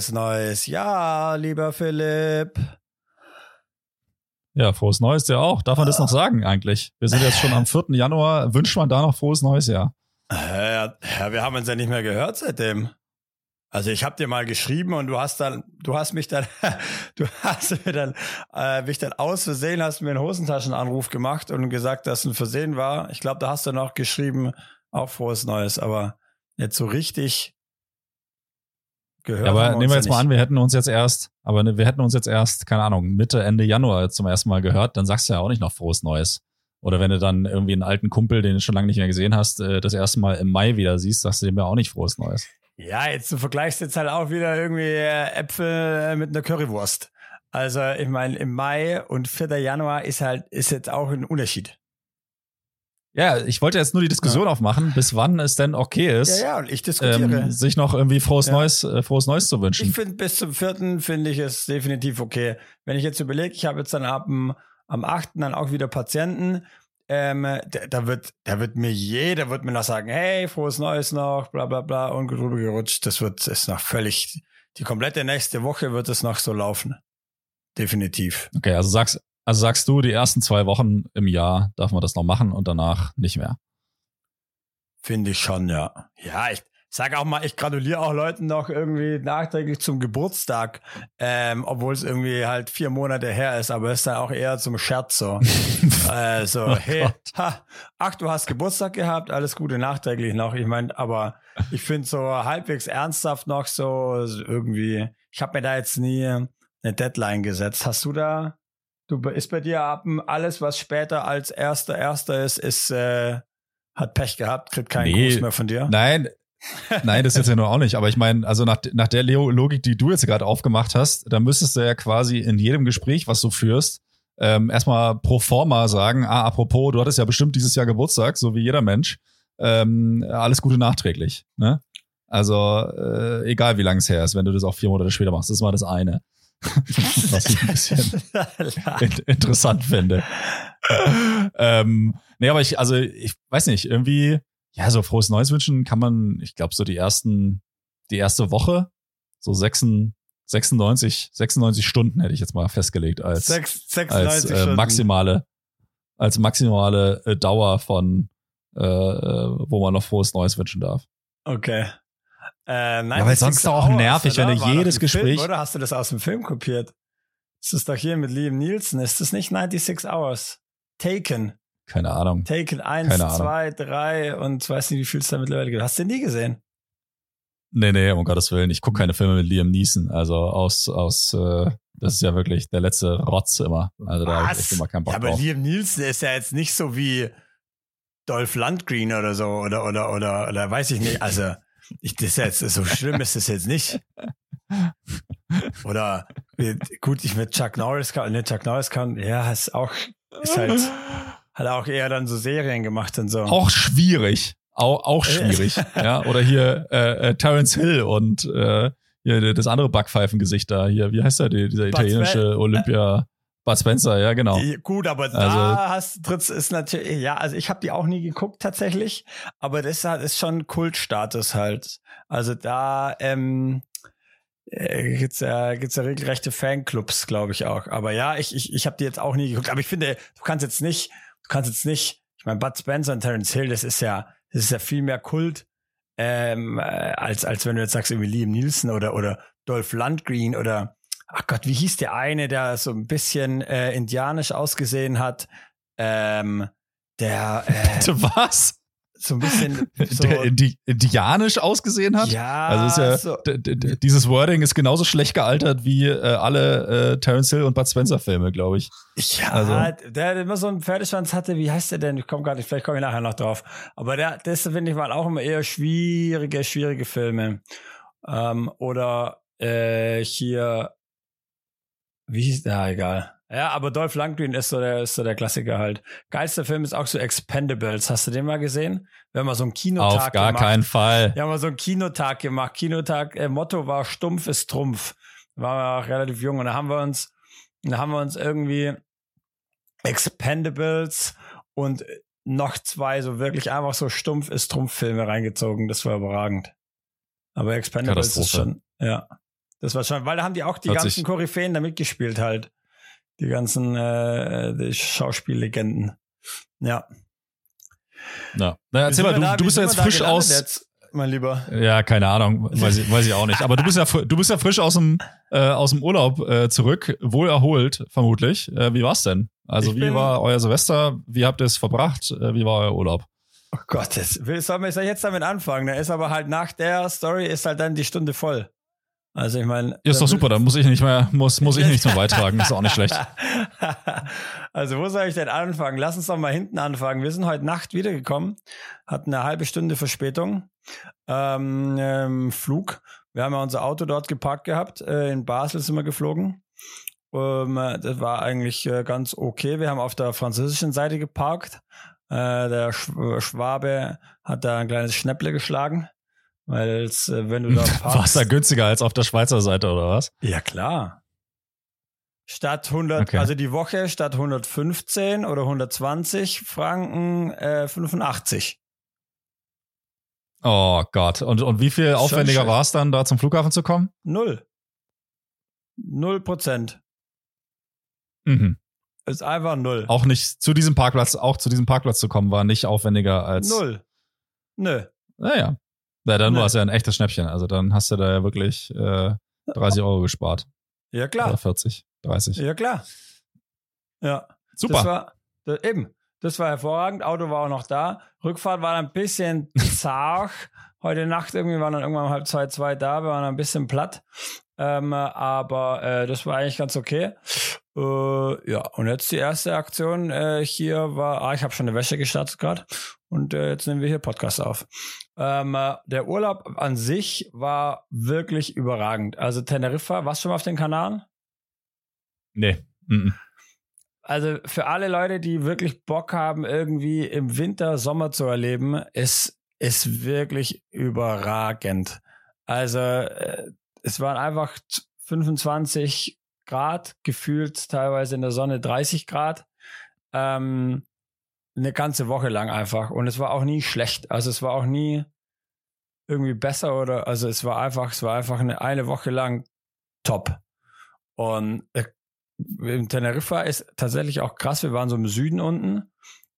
Frohes neues Jahr, lieber Philipp. Ja, frohes Neues ja auch. Darf man das noch sagen eigentlich? Wir sind jetzt schon am 4. Januar. Wünscht man da noch frohes neues Jahr? Ja, ja, wir haben uns ja nicht mehr gehört seitdem. Also ich habe dir mal geschrieben und du hast dann, du hast mich dann, du hast mir dann, äh, mich dann aus Versehen, hast mir einen Hosentaschenanruf gemacht und gesagt, dass ein Versehen war. Ich glaube, da hast du noch geschrieben, auch frohes Neues, aber jetzt so richtig gehört. Ja, aber nehmen wir jetzt ja mal an, wir hätten uns jetzt erst, aber ne, wir hätten uns jetzt erst, keine Ahnung, Mitte, Ende Januar zum ersten Mal gehört, dann sagst du ja auch nicht noch frohes Neues. Oder wenn du dann irgendwie einen alten Kumpel, den du schon lange nicht mehr gesehen hast, äh, das erste Mal im Mai wieder siehst, sagst du dem ja auch nicht frohes Neues. Ja, jetzt du vergleichst jetzt halt auch wieder irgendwie äh, Äpfel äh, mit einer Currywurst. Also ich meine, im Mai und 4. Januar ist halt, ist jetzt auch ein Unterschied. Ja, ich wollte jetzt nur die Diskussion ja. aufmachen, bis wann es denn okay ist, ja, ja, und ich diskutiere. Ähm, sich noch irgendwie frohes ja. Neues, äh, frohes Neues zu wünschen. Ich finde, bis zum vierten finde ich es definitiv okay. Wenn ich jetzt überlege, ich habe jetzt dann ab dem, am achten dann auch wieder Patienten, ähm, da, da, wird, da wird mir jeder wird mir noch sagen, hey, frohes Neues noch, bla bla bla, und drüber gerutscht. Das wird ist noch völlig, die komplette nächste Woche wird es noch so laufen. Definitiv. Okay, also sagst, also sagst du, die ersten zwei Wochen im Jahr darf man das noch machen und danach nicht mehr. Finde ich schon, ja. Ja, ich, sag auch mal, ich gratuliere auch Leuten noch irgendwie nachträglich zum Geburtstag, ähm, obwohl es irgendwie halt vier Monate her ist, aber es ist dann auch eher zum Scherz so. äh, so, oh hey, ha, ach, du hast Geburtstag gehabt, alles Gute nachträglich noch. Ich meine, aber ich finde so halbwegs ernsthaft noch so irgendwie, ich habe mir da jetzt nie eine Deadline gesetzt. Hast du da, du ist bei dir ab alles, was später als erster erster ist, ist äh, hat Pech gehabt, kriegt keinen nee, Gruß mehr von dir? Nein, Nein, das ist jetzt ja nur auch nicht. Aber ich meine, also nach, nach der Logik, die du jetzt gerade aufgemacht hast, da müsstest du ja quasi in jedem Gespräch, was du führst, ähm, erstmal pro forma sagen, ah, apropos, du hattest ja bestimmt dieses Jahr Geburtstag, so wie jeder Mensch. Ähm, alles Gute nachträglich. Ne? Also, äh, egal wie lange es her ist, wenn du das auch vier Monate später machst, das ist mal das eine. was ich ein bisschen in interessant finde. ähm, nee, aber ich, also ich weiß nicht, irgendwie ja, so frohes Neues wünschen kann man, ich glaube, so die ersten, die erste Woche, so 96, 96, 96 Stunden hätte ich jetzt mal festgelegt als, 6, als äh, maximale, als maximale äh, Dauer von, äh, äh, wo man noch frohes Neues wünschen darf. Okay. Äh, nein, ja, weil sonst doch auch nervig, wenn du jedes Gespräch. Film, oder hast du das aus dem Film kopiert? Das ist doch hier mit Liam Nielsen. Ist das nicht 96 Hours? Taken. Keine Ahnung. Taken 1, 2, 3 und weiß nicht, wie viel es da mittlerweile gibt. Hast du den nie gesehen? Nee, nee, um Gottes Willen. Ich gucke keine Filme mit Liam Neeson. Also aus, aus, äh, das ist ja wirklich der letzte Rotz immer. Also da habe ich echt immer keinen Bock ja, aber drauf. Liam Neeson ist ja jetzt nicht so wie Dolph Lundgren oder so oder, oder, oder, oder weiß ich nicht. Also, ich, das ist jetzt, so schlimm ist es jetzt nicht. Oder, gut, ich mit Chuck Norris kann, ne, Chuck Norris kann, ja, ist auch, ist halt, hat auch eher dann so Serien gemacht und so. Auch schwierig. Auch, auch schwierig. ja. Oder hier äh, äh, Terence Hill und äh, hier das andere Backpfeifengesicht da. Hier, wie heißt der, dieser italienische Olympia? Bud Spencer, ja, genau. Gut, aber da also, hast Tritz ist natürlich, ja, also ich habe die auch nie geguckt tatsächlich, aber das ist schon Kultstatus halt. Also da ähm, äh, gibt's ja gibt's ja regelrechte Fanclubs, glaube ich auch. Aber ja, ich ich ich habe die jetzt auch nie geguckt. Aber ich finde, du kannst jetzt nicht kannst jetzt nicht, ich meine, Bud Spencer und Terence Hill, das ist ja, das ist ja viel mehr Kult, ähm, äh, als, als wenn du jetzt sagst, irgendwie Liam Nielsen oder, oder Dolph Lundgren oder, ach Gott, wie hieß der eine, der so ein bisschen äh, indianisch ausgesehen hat? Ähm, der. Äh, Was? so ein bisschen so der indi indianisch ausgesehen hat. Ja, also ist ja so. dieses Wording ist genauso schlecht gealtert wie äh, alle äh, Terence Hill und Bud Spencer Filme, glaube ich. Ja, also. der immer so einen Pferdeschwanz hatte, wie heißt der denn? Ich komme gar nicht, vielleicht komme ich nachher noch drauf. Aber der, das finde ich mal auch immer eher schwierige, schwierige Filme. Ähm, oder äh, hier, wie hieß der? Ja, egal. Ja, aber Dolph Lundgren ist so der, ist so der Klassiker halt. Geilster Film ist auch so Expendables. Hast du den mal gesehen? Wir haben mal so einen Kinotag Auf gar gemacht. keinen Fall. Wir haben mal so einen Kinotag gemacht. Kinotag, äh, Motto war Stumpf ist Trumpf. Da waren wir auch relativ jung und da haben wir uns, da haben wir uns irgendwie Expendables und noch zwei so wirklich einfach so Stumpf ist Trumpf Filme reingezogen. Das war überragend. Aber Expendables ist schon, ja. Das war schon, weil da haben die auch die Hört ganzen sich- Koryphäen da mitgespielt halt. Die ganzen äh, die Schauspiellegenden. Ja. Ja. Na, erzähl mal, du, da- du bist ja jetzt frisch aus. Jetzt, mein Lieber. Ja, keine Ahnung, weiß ich, weiß ich auch nicht. Aber du bist ja, du bist ja frisch aus dem, äh, aus dem Urlaub äh, zurück, wohl erholt, vermutlich. Äh, wie war's denn? Also, Ich wie war euer Silvester? Wie habt ihr es verbracht? Äh, wie war euer Urlaub? Oh Gott, das sollen wir jetzt damit anfangen? Da ist aber halt nach der Story ist halt dann die Stunde voll. Also ich meine. Ist doch super, dann muss ich nicht mehr, muss, muss ich nichts mehr beitragen. Ist auch nicht schlecht. also wo soll ich denn anfangen? Lass uns doch mal hinten anfangen. Wir sind heute Nacht wiedergekommen, hatten eine halbe Stunde Verspätung. Ähm, ähm, Flug. Wir haben ja unser Auto dort geparkt gehabt. Äh, in Basel sind wir geflogen. Ähm, äh, das war eigentlich äh, ganz okay. Wir haben auf der französischen Seite geparkt. Äh, der Sch Schwabe hat da ein kleines Schnäpple geschlagen. Weil äh, wenn du da War es parkst. da günstiger als auf der Schweizer Seite, oder was? Ja, klar. Statt 100, Okay. also die Woche statt 115 oder 120 Franken äh, 85. Oh Gott. Und, und wie viel aufwendiger war es dann, da zum Flughafen zu kommen? Null. Null Prozent. Mhm. Ist einfach null. Auch nicht zu diesem Parkplatz, auch zu diesem Parkplatz zu kommen, war nicht aufwendiger als. Null. Nö. Naja. Ja, dann war es ja ein echtes Schnäppchen. Also dann hast du da ja wirklich äh, 30 Euro gespart. Ja, Oder klar. 40, 30. Ja, klar. Ja. Das Super. war, das, eben. Das war hervorragend. Auto war auch noch da. Rückfahrt war ein bisschen zart. Heute Nacht irgendwie waren dann irgendwann um halb zwei, zwei da. Wir waren ein bisschen platt. Ähm, aber äh, das war eigentlich ganz okay. Äh, ja, und jetzt die erste Aktion äh, hier war, ah, ich habe schon eine Wäsche gestartet gerade und äh, jetzt nehmen wir hier Podcast auf. Ähm, äh, der Urlaub an sich war wirklich überragend. Also Teneriffa, warst du schon mal auf den Kanaren? Nee. Mhm. Also für alle Leute, die wirklich Bock haben, irgendwie im Winter Sommer zu erleben, ist ist wirklich überragend. Also äh, es waren einfach 25 Grad, gefühlt teilweise in der Sonne 30 Grad. Ähm, eine ganze Woche lang einfach. Und es war auch nie schlecht. Also es war auch nie irgendwie besser oder also es war einfach, es war einfach eine, eine Woche lang top. Und äh, in Teneriffa ist tatsächlich auch krass. Wir waren so im Süden unten.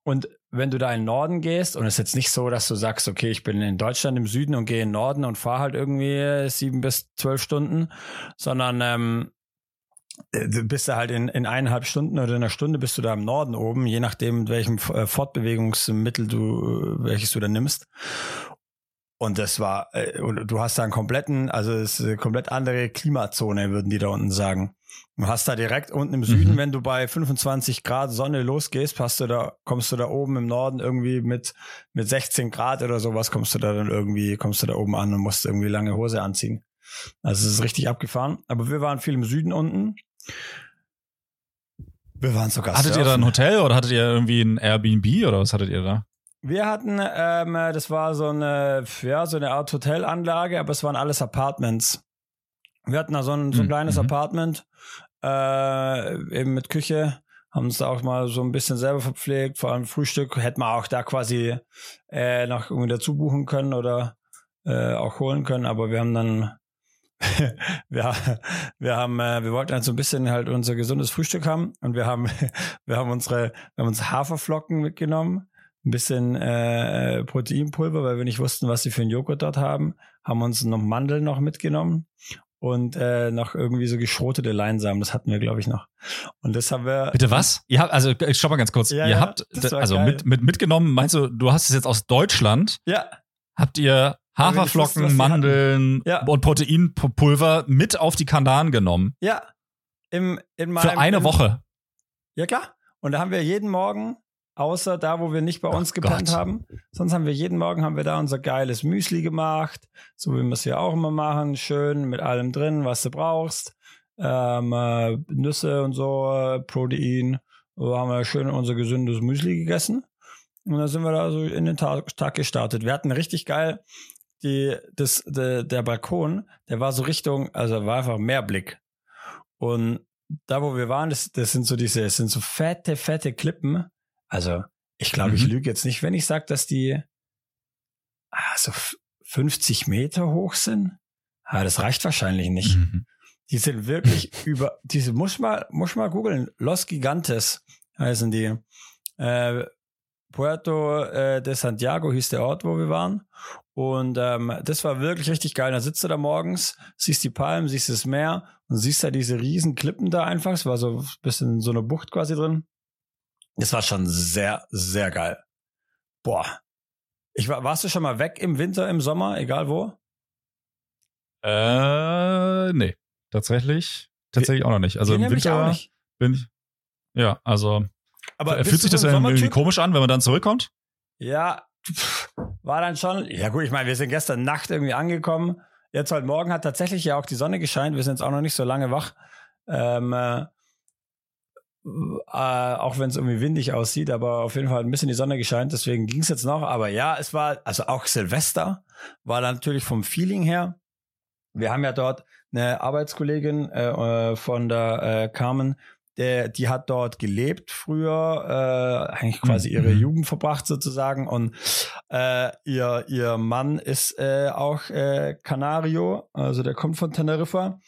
Und wenn du da in den Norden gehst, und es ist jetzt nicht so, dass du sagst, okay, ich bin in Deutschland im Süden und gehe in den Norden und fahre halt irgendwie sieben bis zwölf Stunden, sondern ähm, du bist da halt in, in eineinhalb Stunden oder in einer Stunde bist du da im Norden oben, je nachdem, mit welchem äh, Fortbewegungsmittel du, äh, welches du da nimmst. Und das war, äh, und du hast da einen kompletten, also es ist eine komplett andere Klimazone, würden die da unten sagen. Du hast da direkt unten im Süden, Mhm. wenn du bei 25 Grad Sonne losgehst, hast du da, kommst du da oben im Norden irgendwie mit, mit 16 Grad oder sowas, kommst du da dann irgendwie, kommst du da oben an und musst irgendwie lange Hose anziehen. Also es ist richtig abgefahren. Aber wir waren viel im Süden unten. Wir waren sogar Hattet ihr da ein surfen. Hotel oder hattet ihr irgendwie ein Airbnb oder was hattet ihr da? Wir hatten, ähm, das war so eine, ja, so eine Art Hotelanlage, aber es waren alles Apartments. Wir hatten da so ein, so ein Mhm. kleines Mhm. Apartment, äh, eben mit Küche, haben uns da auch mal so ein bisschen selber verpflegt, vor allem Frühstück hätten wir auch da quasi äh, noch irgendwie dazu buchen können oder äh, auch holen können, aber wir haben dann wir, wir haben, äh, wir wollten halt so ein bisschen halt unser gesundes Frühstück haben und wir haben, wir haben unsere, wir haben uns Haferflocken mitgenommen, ein bisschen äh, Proteinpulver, weil wir nicht wussten, was sie für einen Joghurt dort haben, haben uns noch Mandeln noch mitgenommen und äh, noch irgendwie so geschrotete Leinsamen, das hatten wir, glaube ich, noch. Und das haben wir. Bitte was? Ihr habt, also ich schau mal ganz kurz. Ja, ihr ja, habt, also geil. mit, mit mitgenommen, meinst du, du hast es jetzt aus Deutschland, Ja, habt ihr Haferflocken, was die Mandeln Ja. und Proteinpulver mit auf die Kanaren genommen. ja. Im, in meinem, Für eine im, Woche. Ja, klar. Und da haben wir jeden Morgen außer da, wo wir nicht bei uns gepennt Gott. haben. Sonst haben wir jeden Morgen haben wir da unser geiles Müsli gemacht, so wie wir es ja auch immer machen, schön mit allem drin, was du brauchst, ähm, äh, Nüsse und so, äh, Protein. So haben wir schön unser gesundes Müsli gegessen. Und dann sind wir da so in den Tag, Tag gestartet. Wir hatten richtig geil die, das, de, der Balkon, der war so Richtung, also war einfach Meerblick. Und da, wo wir waren, das, das sind so diese, das sind so fette, fette Klippen. Also, ich glaube, mhm. ich lüge jetzt nicht, wenn ich sage, dass die also 50 Meter hoch sind. Ah, das reicht wahrscheinlich nicht. Mhm. Die sind wirklich über, diese, muss mal, muss mal googeln. Los Gigantes heißen die. Äh, Puerto äh, de Santiago hieß der Ort, wo wir waren. Und ähm, das war wirklich richtig geil. Da sitzt du da morgens, siehst die Palmen, siehst das Meer und siehst da diese riesen Klippen da einfach. Es war so ein bisschen so eine Bucht quasi drin. Das war schon sehr, sehr geil. Boah. Ich war, warst du schon mal weg im Winter, im Sommer, egal wo? Äh, nee. Tatsächlich, tatsächlich auch noch nicht. Also im Winter bin ich, ja, also aber fühlt sich das irgendwie komisch an, wenn man dann zurückkommt? Ja, war dann schon. Ja gut, ich meine, wir sind gestern Nacht irgendwie angekommen. Jetzt heute Morgen hat tatsächlich ja auch die Sonne gescheint. Wir sind jetzt auch noch nicht so lange wach. Ähm, äh, äh, auch wenn es irgendwie windig aussieht, aber auf jeden Fall ein bisschen die Sonne gescheint, deswegen ging es jetzt noch. Aber ja, es war, also auch Silvester war dann natürlich vom Feeling her. Wir haben ja dort eine Arbeitskollegin äh, äh von der äh, Carmen, der, die hat dort gelebt früher, äh, eigentlich quasi mhm. ihre mhm. Jugend verbracht sozusagen und äh, ihr, ihr Mann ist äh, auch äh, Canario, also der kommt von Teneriffa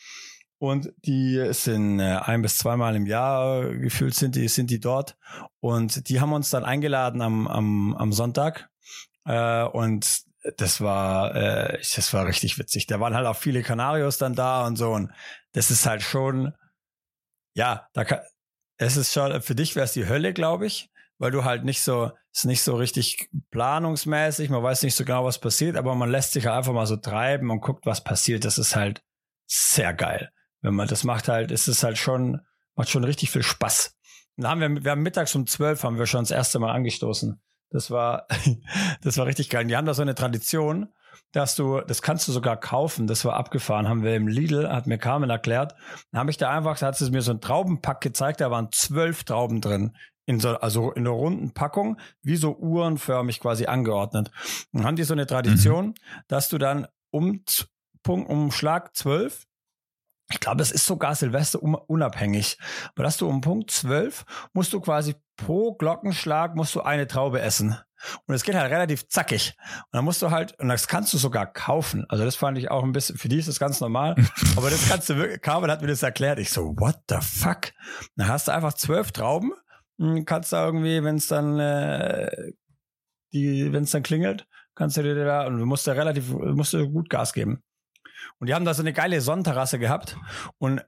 und die sind äh, ein bis zweimal im Jahr gefühlt sind die, sind die dort und die haben uns dann eingeladen am, am, am Sonntag äh, und das war, äh, das war richtig witzig. Da waren halt auch viele Kanarios dann da und so und das ist halt schon ja, da kann, es ist schon, für dich wäre es die Hölle, glaube ich, weil du halt nicht so, ist nicht so richtig planungsmäßig, man weiß nicht so genau, was passiert, aber man lässt sich einfach mal so treiben und guckt, was passiert. Das ist halt sehr geil. Wenn man das macht halt, ist es halt schon, macht schon richtig viel Spaß. dann haben wir, wir haben mittags um zwölf haben wir schon das erste Mal angestoßen. Das war, das war richtig geil. Und die haben da so eine Tradition, dass du, das kannst du sogar kaufen, das war abgefahren, haben wir im Lidl, hat mir Carmen erklärt, dann habe ich da einfach, da hat es mir so ein Traubenpack gezeigt, da waren zwölf Trauben drin, in so, also in einer runden Packung, wie so uhrenförmig quasi angeordnet. Dann haben die so eine Tradition, mhm. dass du dann um Punkt, um Schlag zwölf ich glaube, es ist sogar Silvester unabhängig. Aber dass du um Punkt zwölf musst du quasi pro Glockenschlag musst du eine Traube essen. Und es geht halt relativ zackig. Und dann musst du halt, und das kannst du sogar kaufen. Also das fand ich auch ein bisschen, für die ist das ganz normal. aber das kannst du wirklich, Carmen hat mir das erklärt. Ich so, what the fuck? Dann hast du einfach zwölf Trauben, kannst da irgendwie, wenn es dann, äh, die, wenn es dann klingelt, kannst du dir da, und du musst da relativ, musst du gut Gas geben. Und die haben da so eine geile Sonnenterrasse gehabt. Und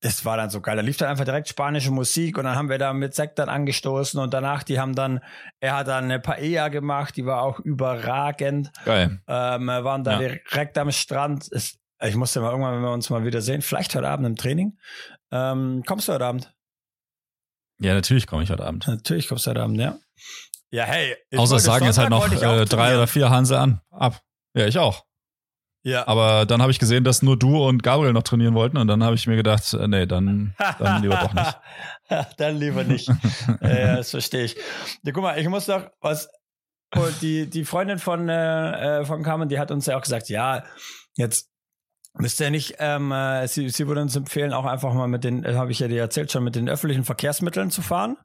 das war dann so geil. Da lief dann einfach direkt spanische Musik und dann haben wir da mit Sekt dann angestoßen und danach, die haben dann, er hat dann eine Paella gemacht, die war auch überragend. Geil. Ähm, waren da ja. direkt am Strand. Es, ich musste mal irgendwann, wenn wir uns mal wieder sehen, vielleicht heute Abend im Training. Ähm, kommst du heute Abend? Ja, natürlich komme ich heute Abend. Natürlich kommst du heute Abend, ja. Ja, hey. Außer sagen jetzt halt noch äh, drei oder vier Hanse an. Ab. Ja, ich auch. Ja. Aber dann habe ich gesehen, dass nur du und Gabriel noch trainieren wollten und dann habe ich mir gedacht, äh, nee, dann, dann lieber doch nicht. dann lieber nicht. ja, das verstehe ich. Ja, guck mal, ich muss doch was. Die, die Freundin von, äh, äh, von Carmen, die hat uns ja auch gesagt, ja, jetzt müsst ihr nicht, ähm, äh, sie, sie würde uns empfehlen, auch einfach mal mit den, habe ich ja dir erzählt, schon mit den öffentlichen Verkehrsmitteln zu fahren.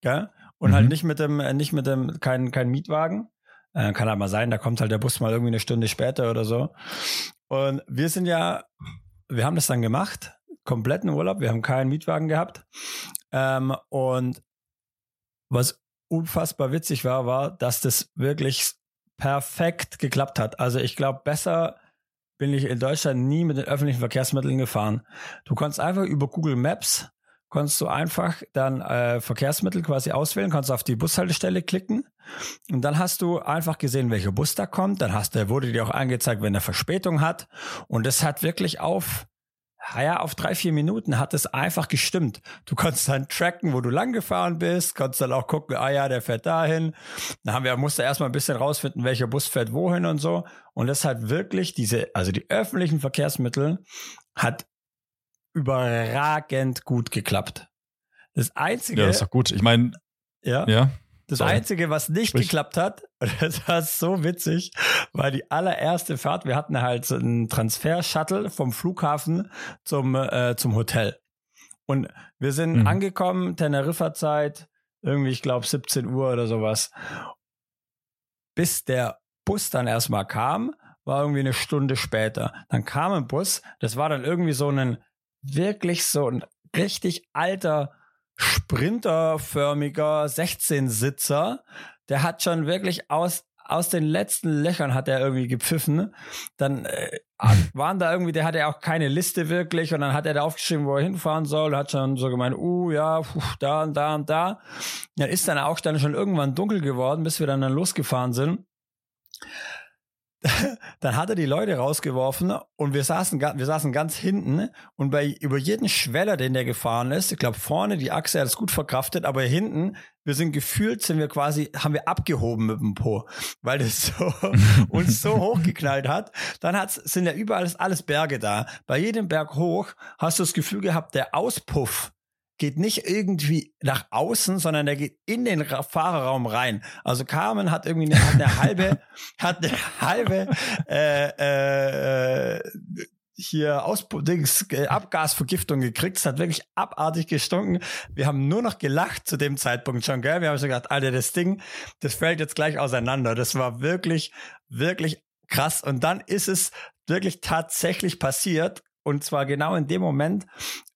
Gell? Und halt mhm. halt nicht mit dem, nicht mit dem, kein, kein Mietwagen. Äh, kann halt mal sein, da kommt halt der Bus mal irgendwie eine Stunde später oder so. Und wir sind ja, wir haben das dann gemacht, kompletten Urlaub, wir haben keinen Mietwagen gehabt. Ähm, und was unfassbar witzig war, war, dass das wirklich perfekt geklappt hat. Also ich glaube, besser bin ich in Deutschland nie mit den öffentlichen Verkehrsmitteln gefahren. Du konntest einfach über Google Maps konntest du einfach dann äh, Verkehrsmittel quasi auswählen, kannst auf die Bushaltestelle klicken und dann hast du einfach gesehen, welcher Bus da kommt. Dann hast du, wurde dir auch angezeigt, wenn er Verspätung hat. Und das hat wirklich auf ja, auf drei, vier Minuten hat es einfach gestimmt. Du konntest dann tracken, wo du lang gefahren bist, konntest dann auch gucken, ah ja, der fährt dahin. Dann haben wir, musste erstmal ein bisschen rausfinden, welcher Bus fährt wohin und so. Und das hat wirklich diese, also die öffentlichen Verkehrsmittel hat überragend gut geklappt. Das einzige. Ja, das ist doch gut. Ich meine, ja. ja. Das Sorry. Einzige, was nicht Sprich. geklappt hat, das war so witzig, war die allererste Fahrt. Wir hatten halt so einen Transfer-Shuttle vom Flughafen zum, äh, zum Hotel. Und wir sind mhm. angekommen, Teneriffa-Zeit, irgendwie, ich glaube, 17 Uhr oder sowas. Bis der Bus dann erstmal kam, war irgendwie eine Stunde später. Dann kam ein Bus, das war dann irgendwie so ein, wirklich so ein richtig alter sprinterförmiger 16-Sitzer. Der hat schon wirklich aus aus den letzten Löchern hat er irgendwie gepfiffen. Dann äh, waren da irgendwie, der hatte auch keine Liste wirklich und dann hat er da aufgeschrieben, wo er hinfahren soll, hat schon so gemeint, uh, ja, puh, da und da und da. Dann ist dann auch dann schon irgendwann dunkel geworden, bis wir dann, dann losgefahren sind. dann hat er die Leute rausgeworfen und wir saßen, wir saßen ganz hinten und bei über jeden Schweller, den der gefahren ist, ich glaube vorne die Achse hat es gut verkraftet, aber hinten, wir sind gefühlt, sind wir quasi, haben wir abgehoben mit dem Po, weil das so, uns so hochgeknallt hat. Dann hat's, sind ja überall alles Berge da. Bei jedem Berg hoch hast du das Gefühl gehabt, der Auspuff geht nicht irgendwie nach außen, sondern der geht in den Fahrerraum rein. Also Carmen hat irgendwie eine, hat eine halbe, hat eine halbe äh, äh, hier Aus Dings, äh, Abgasvergiftung gekriegt. Es hat wirklich abartig gestunken. Wir haben nur noch gelacht zu dem Zeitpunkt schon, gell? Wir haben schon gedacht, Alter, das Ding, das fällt jetzt gleich auseinander. Das war wirklich, wirklich krass. Und dann ist es wirklich tatsächlich passiert. Und zwar genau in dem Moment,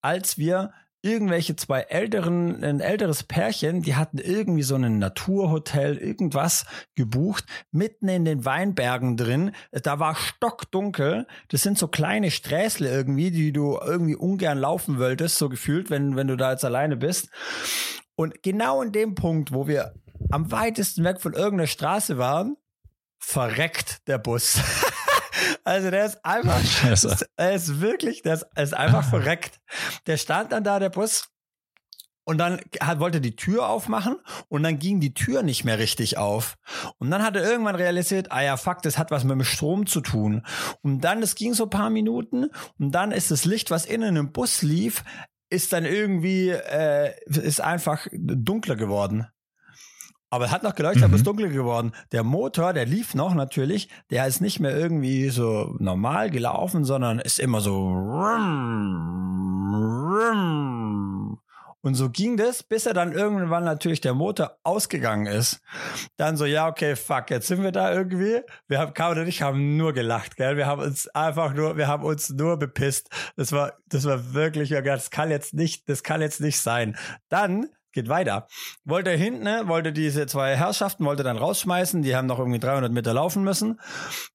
als wir irgendwelche zwei älteren, ein älteres Pärchen, die hatten irgendwie so ein Naturhotel, irgendwas gebucht, mitten in den Weinbergen drin. Da war stockdunkel. Das sind so kleine Sträßle irgendwie, die du irgendwie ungern laufen wolltest, so gefühlt, wenn, wenn du da jetzt alleine bist. Und genau in dem Punkt, wo wir am weitesten weg von irgendeiner Straße waren, verreckt der Bus. Also der ist einfach, er ist wirklich, der ist, er ist einfach verreckt. Der stand dann da, der Bus, und dann hat, wollte die Tür aufmachen und dann ging die Tür nicht mehr richtig auf. Und dann hat er irgendwann realisiert, ah ja, fuck, das hat was mit dem Strom zu tun. Und dann, es ging so ein paar Minuten und dann ist das Licht, was innen im Bus lief, ist dann irgendwie, äh, ist einfach dunkler geworden. Aber es hat noch geleuchtet, mhm. aber es ist dunkel geworden. Der Motor, der lief noch natürlich, der ist nicht mehr irgendwie so normal gelaufen, sondern ist immer so. Und so ging das, bis er dann irgendwann natürlich der Motor ausgegangen ist. Dann so, ja, okay, fuck, jetzt sind wir da irgendwie. Wir haben, Karin und ich haben nur gelacht, gell? Wir haben uns einfach nur, wir haben uns nur bepisst. Das war, das war wirklich, das kann jetzt nicht, das kann jetzt nicht sein. Dann geht weiter. Wollte hinten, ne, wollte diese zwei Herrschaften, wollte dann rausschmeißen, die haben noch irgendwie 300 Meter laufen müssen.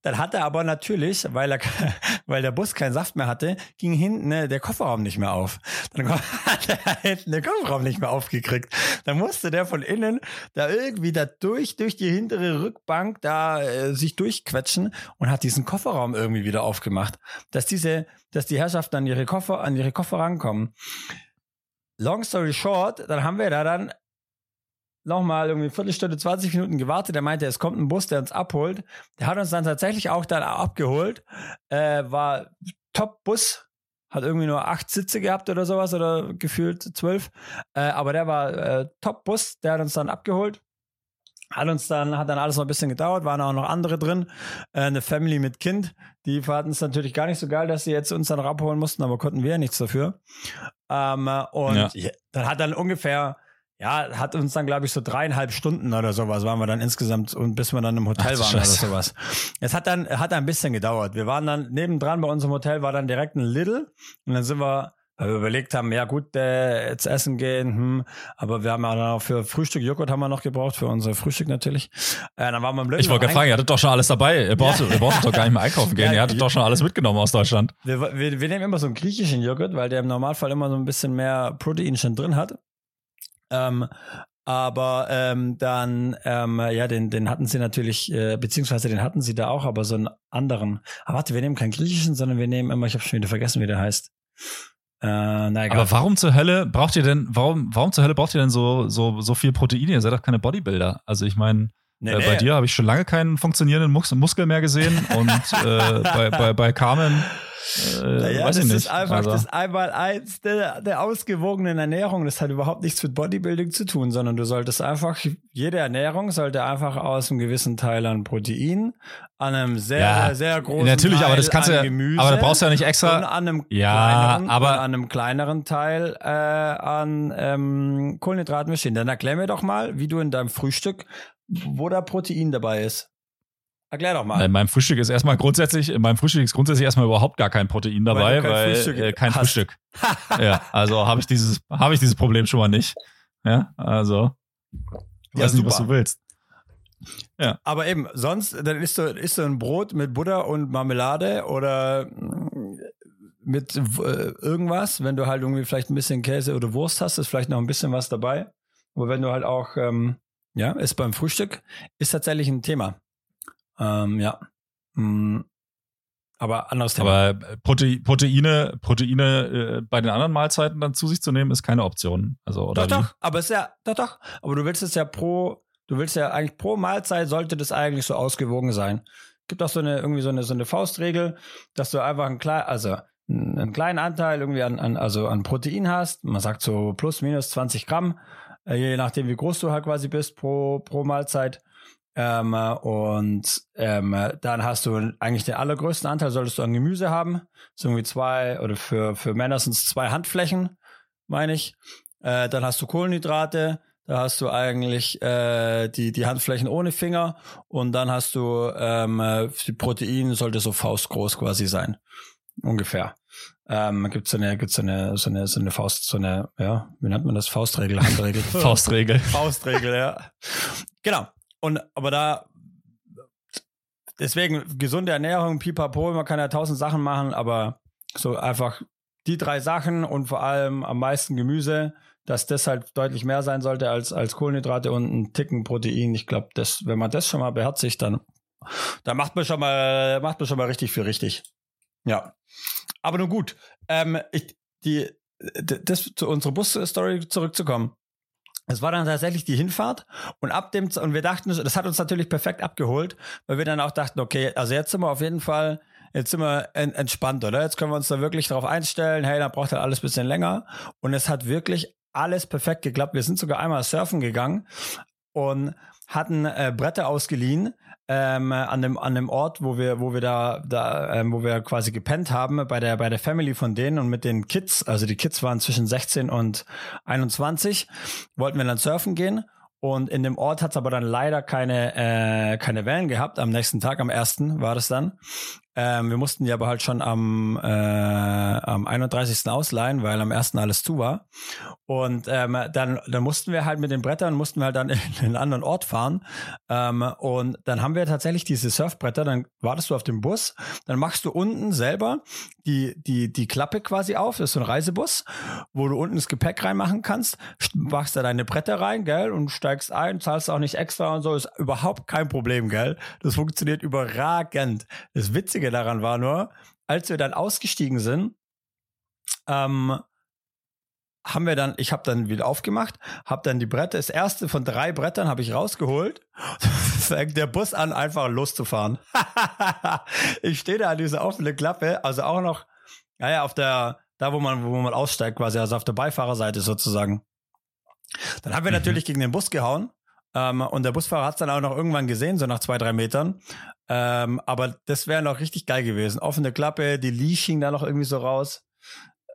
Dann hat er aber natürlich, weil er, weil der Bus keinen Saft mehr hatte, ging hinten ne, der Kofferraum nicht mehr auf. Dann hat er hinten den Kofferraum nicht mehr aufgekriegt. Dann musste der von innen da irgendwie da durch, durch die hintere Rückbank da äh, sich durchquetschen und hat diesen Kofferraum irgendwie wieder aufgemacht, dass diese, dass die Herrschaften an ihre Koffer, an ihre Koffer rankommen long story short, dann haben wir da dann nochmal irgendwie Viertelstunde, 20 Minuten gewartet. Er meinte, es kommt ein Bus, der uns abholt. Der hat uns dann tatsächlich auch dann abgeholt. Äh, war Top-Bus, hat irgendwie nur acht Sitze gehabt oder sowas oder gefühlt zwölf. Äh, aber der war äh, Top-Bus, der hat uns dann abgeholt. Hat uns dann, hat dann alles noch ein bisschen gedauert, waren auch noch andere drin. Äh, eine Family mit Kind. Die fanden es natürlich gar nicht so geil, dass sie jetzt uns dann abholen mussten, aber konnten wir ja nichts dafür. Ähm, und ja. dann hat dann ungefähr, ja, hat uns dann, glaube ich, so dreieinhalb Stunden oder sowas waren wir dann insgesamt und bis wir dann im Hotel Ach, waren Scheiße. oder sowas. Es hat dann, hat ein bisschen gedauert. Wir waren dann nebendran bei unserem Hotel war dann direkt ein Lidl und dann sind wir weil wir überlegt haben, ja gut, äh, jetzt essen gehen, hm, aber wir haben ja auch für Frühstück Joghurt haben wir noch gebraucht, für unser Frühstück natürlich. Äh, dann waren wir im Ich wollte gerade fragen, ihr hattet doch schon alles dabei. Ihr braucht, ja. ihr braucht doch gar nicht mehr einkaufen gehen. Ja, ihr hattet doch schon alles mitgenommen aus Deutschland. Wir, wir, wir nehmen immer so einen griechischen Joghurt, weil der im Normalfall immer so ein bisschen mehr Protein schon drin hat. Ähm, aber ähm, dann, ähm, ja, den, den hatten sie natürlich, äh, beziehungsweise den hatten sie da auch, aber so einen anderen. Aber warte, wir nehmen keinen griechischen, sondern wir nehmen immer, ich habe schon wieder vergessen, wie der heißt. Äh, na egal. Aber warum zur Hölle braucht ihr denn, warum, warum zur Hölle braucht ihr denn so, so, so viel Proteine? Ihr seid doch keine Bodybuilder. Also ich meine, nee, äh, nee. bei dir habe ich schon lange keinen funktionierenden Mus Muskel mehr gesehen und äh, bei, bei, bei Carmen äh, naja, weiß das ich nicht. ist einfach also. das Einmal-Eins der, der ausgewogenen Ernährung. Das hat überhaupt nichts mit Bodybuilding zu tun, sondern du solltest einfach, jede Ernährung sollte einfach aus einem gewissen Teil an Protein, an einem sehr, ja, sehr, sehr großen natürlich, Teil aber das kannst an du, Gemüse aber da brauchst du ja nicht extra. Und an einem ja, kleineren, aber an einem kleineren Teil äh, an ähm, Kohlenhydraten bestehen. Dann erklär mir doch mal, wie du in deinem Frühstück, wo da Protein dabei ist. Erklär doch mal. In meinem Frühstück ist erstmal grundsätzlich, in meinem Frühstück ist grundsätzlich erstmal überhaupt gar kein Protein dabei, weil, weil Frühstück äh, kein. Frühstück. ja, also habe ich dieses, habe ich dieses Problem schon mal nicht. Ja, also ja, weiß nicht, was du willst. Ja. Aber eben, sonst, dann isst du, isst du ein Brot mit Butter und Marmelade oder mm, mit äh, irgendwas, wenn du halt irgendwie vielleicht ein bisschen Käse oder Wurst hast, ist vielleicht noch ein bisschen was dabei. Aber wenn du halt auch, ähm, ja, ist beim Frühstück, ist tatsächlich ein Thema. Ähm, ja. Hm. Aber anderes Thema. Aber äh, Prote Proteine, Proteine äh, bei den anderen Mahlzeiten dann zu sich zu nehmen, ist keine Option. Also, oder doch, wie? doch, aber ist ja, doch, doch. Aber du willst es ja pro, du willst ja eigentlich pro Mahlzeit sollte das eigentlich so ausgewogen sein. Gibt auch so eine, irgendwie so eine, so eine Faustregel, dass du einfach ein klein, also einen kleinen Anteil irgendwie an, an, also an Protein hast. Man sagt so plus minus 20 Gramm, äh, je nachdem wie groß du halt quasi bist pro, pro Mahlzeit. Ähm, und ähm, dann hast du eigentlich den allergrößten Anteil solltest du an Gemüse haben. So irgendwie zwei oder für, für Männer sind es zwei Handflächen, meine ich. Äh, dann hast du Kohlenhydrate, da hast du eigentlich äh, die, die Handflächen ohne Finger und dann hast du ähm, die Protein sollte so faustgroß quasi sein. Ungefähr. Ähm, gibt so eine, gibt's so eine, so eine, so eine Faust, so eine, ja, wie nennt man das? Faustregel, Handregel. Faustregel. Faustregel, ja. Genau. Und aber da deswegen gesunde Ernährung, pipapo, man kann ja tausend Sachen machen, aber so einfach die drei Sachen und vor allem am meisten Gemüse, dass das halt deutlich mehr sein sollte als, als Kohlenhydrate und ein Ticken Protein. Ich glaube, das, wenn man das schon mal beherzigt, dann, dann macht man schon mal, macht man schon mal richtig für richtig. Ja. Aber nun gut. Ähm, ich, die, das zu unserer Bus-Story zurückzukommen. Es war dann tatsächlich die Hinfahrt und ab dem und wir dachten, das hat uns natürlich perfekt abgeholt, weil wir dann auch dachten, okay, also jetzt sind wir auf jeden Fall, jetzt sind wir entspannt, oder? Jetzt können wir uns da wirklich drauf einstellen. Hey, da braucht halt alles ein bisschen länger und es hat wirklich alles perfekt geklappt. Wir sind sogar einmal surfen gegangen und hatten äh, Bretter ausgeliehen ähm, an dem an dem Ort, wo wir wo wir da da ähm, wo wir quasi gepennt haben bei der bei der Family von denen und mit den Kids, also die Kids waren zwischen 16 und 21, wollten wir dann surfen gehen. Und in dem Ort hat es aber dann leider keine äh, keine Wellen gehabt. Am nächsten Tag, am ersten war das dann ähm, wir mussten die aber halt schon am, äh, am 31. ausleihen, weil am 1. alles zu war. Und ähm, dann, dann mussten wir halt mit den Brettern, mussten wir halt dann in einen anderen Ort fahren. Ähm, und dann haben wir tatsächlich diese Surfbretter, dann wartest du auf dem Bus, dann machst du unten selber die, die, die Klappe quasi auf, das ist so ein Reisebus, wo du unten das Gepäck reinmachen kannst, machst da deine Bretter rein, gell, und steigst ein, zahlst auch nicht extra und so, ist überhaupt kein Problem, gell. Das funktioniert überragend. Das Witzige Witzige daran war nur, als wir dann ausgestiegen sind, ähm, haben wir dann, ich habe dann wieder aufgemacht, habe dann die Bretter, das erste von drei Brettern habe ich rausgeholt. fängt der Bus an, einfach loszufahren. ich stehe da an dieser offenen Klappe, also auch noch, naja, auf der, da wo man, wo man aussteigt quasi, also auf der Beifahrerseite sozusagen. Dann haben wir mhm. natürlich gegen den Bus gehauen. Ähm, und der Busfahrer hat es dann auch noch irgendwann gesehen, so nach zwei, drei Metern. Ähm, aber das wäre noch richtig geil gewesen. Offene Klappe, die Leash hing da noch irgendwie so raus.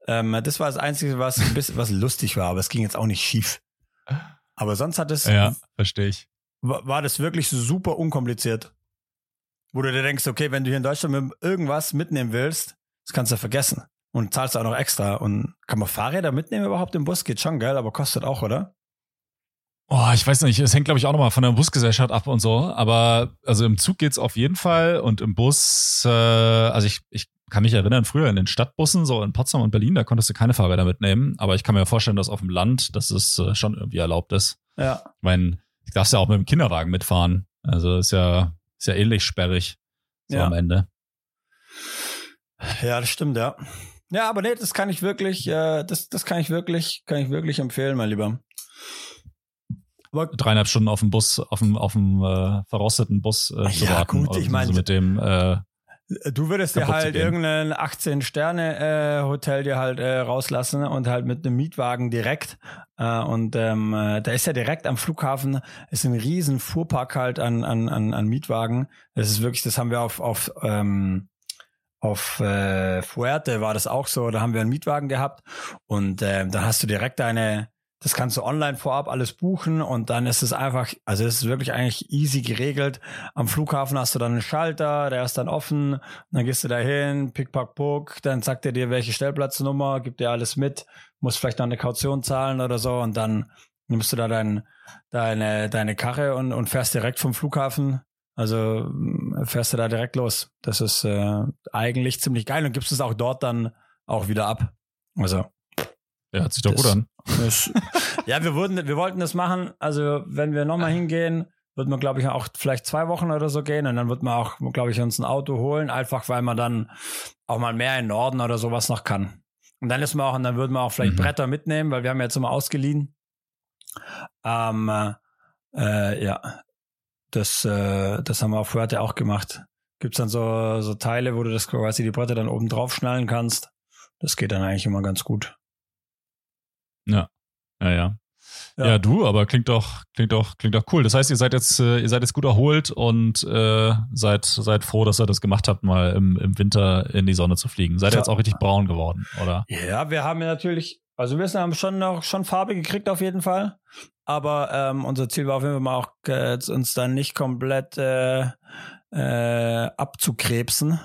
Ähm, das war das Einzige, was ein bisschen was lustig war, aber es ging jetzt auch nicht schief. Aber sonst hat es. Ja, verstehe ich. War, war das wirklich super unkompliziert. Wo du dir denkst, okay, wenn du hier in Deutschland irgendwas mitnehmen willst, das kannst du vergessen. Und zahlst auch noch extra. Und kann man Fahrräder mitnehmen überhaupt im Bus? Geht schon, geil, aber kostet auch, oder? Oh, ich weiß nicht, es hängt, glaube ich, auch nochmal von der Busgesellschaft ab und so. Aber also im Zug geht's auf jeden Fall und im Bus, äh, also ich, ich kann mich erinnern, früher in den Stadtbussen, so in Potsdam und Berlin, da konntest du keine Fahrräder mitnehmen. Aber ich kann mir vorstellen, dass auf dem Land, dass es äh, schon irgendwie erlaubt ist. Ja. Ich meine, ich darfst ja auch mit dem Kinderwagen mitfahren. Also ist ja, ist ja ähnlich sperrig so ja. am Ende. Ja, das stimmt, ja. Ja, aber nee, das kann ich wirklich, äh, das, das kann ich wirklich, kann ich wirklich empfehlen, mein Lieber. Aber Dreieinhalb Stunden auf dem Bus, auf dem, auf dem äh, verrosteten Bus äh, zu ja, warten. Gut, ich meine, so mit dem äh, Du würdest dir halt irgendein 18-Sterne-Hotel äh, dir halt äh, rauslassen und halt mit einem Mietwagen direkt. Äh, und ähm, äh, da ist ja direkt am Flughafen, ist ein riesen Fuhrpark halt an, an, an, an Mietwagen. Das ist wirklich, das haben wir auf, auf, ähm, auf äh, Fuerte war das auch so. Da haben wir einen Mietwagen gehabt und äh, dann hast du direkt deine das kannst du online vorab alles buchen und dann ist es einfach, also es ist wirklich eigentlich easy geregelt. Am Flughafen hast du dann einen Schalter, der ist dann offen, dann gehst du da hin, pick, pack, puck, dann sagt er dir, welche Stellplatznummer, gibt dir alles mit, musst vielleicht noch eine Kaution zahlen oder so und dann nimmst du da dein, deine, deine Karre und, und fährst direkt vom Flughafen. Also fährst du da direkt los. Das ist äh, eigentlich ziemlich geil und gibst es auch dort dann auch wieder ab. Also ja, hört sich doch das, gut an. Das, ja, wir, wurden, wir wollten das machen. Also, wenn wir nochmal hingehen, wird man, glaube ich, auch vielleicht zwei Wochen oder so gehen und dann wird man auch, glaube ich, uns ein Auto holen, einfach weil man dann auch mal mehr in Norden oder sowas noch kann. Und dann ist man auch, und dann würden wir auch vielleicht mhm. Bretter mitnehmen, weil wir haben jetzt immer ausgeliehen. Ähm, äh, ja, das, äh, das haben wir auf Fuerte auch gemacht. Gibt's dann so, so Teile, wo du das quasi die Bretter dann oben drauf schnallen kannst. Das geht dann eigentlich immer ganz gut. Ja. Ja, ja. Ja. ja, du, aber klingt doch, klingt doch, klingt doch cool. Das heißt, ihr seid jetzt, äh, ihr seid jetzt gut erholt und äh, seid, seid froh, dass ihr das gemacht habt, mal im, im Winter in die Sonne zu fliegen. Seid ihr jetzt auch richtig braun geworden, oder? Ja, wir haben ja natürlich, also wir haben schon noch schon Farbe gekriegt auf jeden Fall. Aber ähm, unser Ziel war auf jeden Fall mal auch, äh, uns dann nicht komplett äh, äh, abzukrebsen.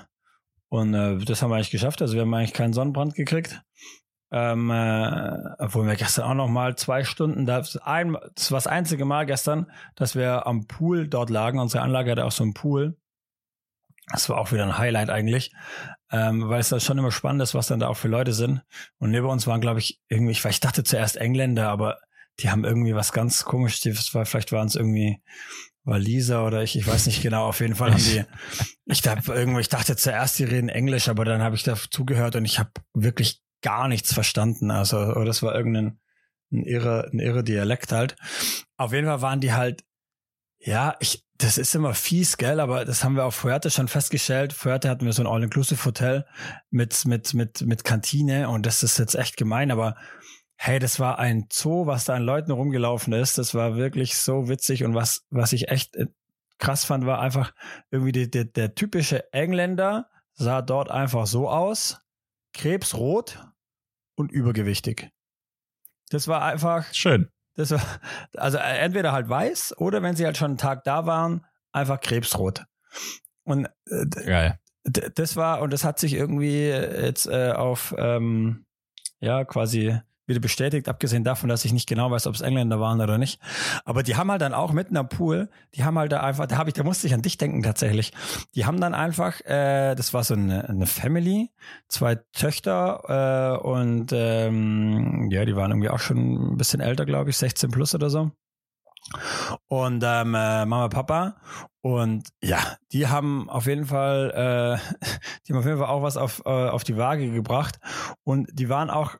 Und äh, das haben wir eigentlich geschafft. Also wir haben eigentlich keinen Sonnenbrand gekriegt. Ähm, äh, obwohl wir gestern auch noch mal zwei Stunden, das, ein, das war das einzige Mal gestern, dass wir am Pool dort lagen. Unsere Anlage hatte auch so einen Pool. Das war auch wieder ein Highlight eigentlich, ähm, weil es da schon immer spannend ist, was dann da auch für Leute sind. Und neben uns waren, glaube ich, irgendwie, ich dachte zuerst Engländer, aber die haben irgendwie was ganz komisches, war, vielleicht waren es irgendwie Waliser oder ich, ich weiß nicht genau, auf jeden Fall haben die, ich, hab irgendwie, ich dachte zuerst, die reden Englisch, aber dann habe ich da zugehört und ich habe wirklich gar nichts verstanden. Also, das war irgendein ein irre, ein irre Dialekt halt. Auf jeden Fall waren die halt, ja, ich, das ist immer fies, gell, aber das haben wir auf Fuerte schon festgestellt. Fuerte hatten wir so ein All-Inclusive-Hotel mit, mit, mit, mit Kantine und das ist jetzt echt gemein, aber hey, das war ein Zoo, was da an Leuten rumgelaufen ist. Das war wirklich so witzig und was, was ich echt äh, krass fand, war einfach irgendwie die, die, der typische Engländer sah dort einfach so aus. Krebsrot, und übergewichtig. Das war einfach. Schön. Das war, also äh, entweder halt weiß oder wenn sie halt schon einen Tag da waren, einfach krebsrot. Und äh, Geil. das war, und das hat sich irgendwie jetzt äh, auf ähm, ja quasi wieder bestätigt, abgesehen davon, dass ich nicht genau weiß, ob es Engländer waren oder nicht. Aber die haben halt dann auch mitten am Pool, die haben halt da einfach, da habe ich, da musste ich an dich denken tatsächlich. Die haben dann einfach, äh, das war so eine, eine Family, zwei Töchter äh, und ähm, ja, die waren irgendwie auch schon ein bisschen älter, glaube ich, 16 plus oder so. Und ähm, äh, Mama, Papa und ja, die haben auf jeden Fall, äh, die haben auf jeden Fall auch was auf, äh, auf die Waage gebracht und die waren auch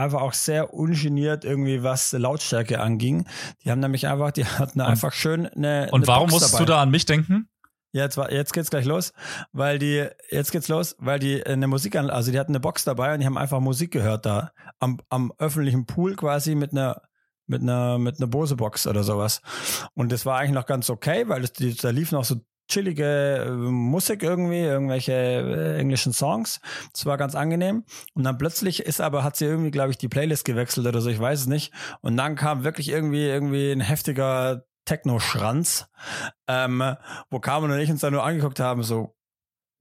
einfach auch sehr ungeniert irgendwie, was Lautstärke anging. Die haben nämlich einfach, die hatten und, einfach schön eine. Und eine warum Box musstest dabei. du da an mich denken? Ja, jetzt, war, jetzt geht's gleich los, weil die, jetzt geht's los, weil die eine Musik an, also die hatten eine Box dabei und die haben einfach Musik gehört da am, am öffentlichen Pool quasi mit einer mit einer mit einer Bose Box oder sowas. Und das war eigentlich noch ganz okay, weil das, die, da lief noch so chillige äh, Musik irgendwie, irgendwelche äh, englischen Songs. Das war ganz angenehm. Und dann plötzlich ist aber, hat sie irgendwie, glaube ich, die Playlist gewechselt oder so, ich weiß es nicht. Und dann kam wirklich irgendwie, irgendwie ein heftiger Techno-Schranz, ähm, wo Carmen und ich uns da nur angeguckt haben, so,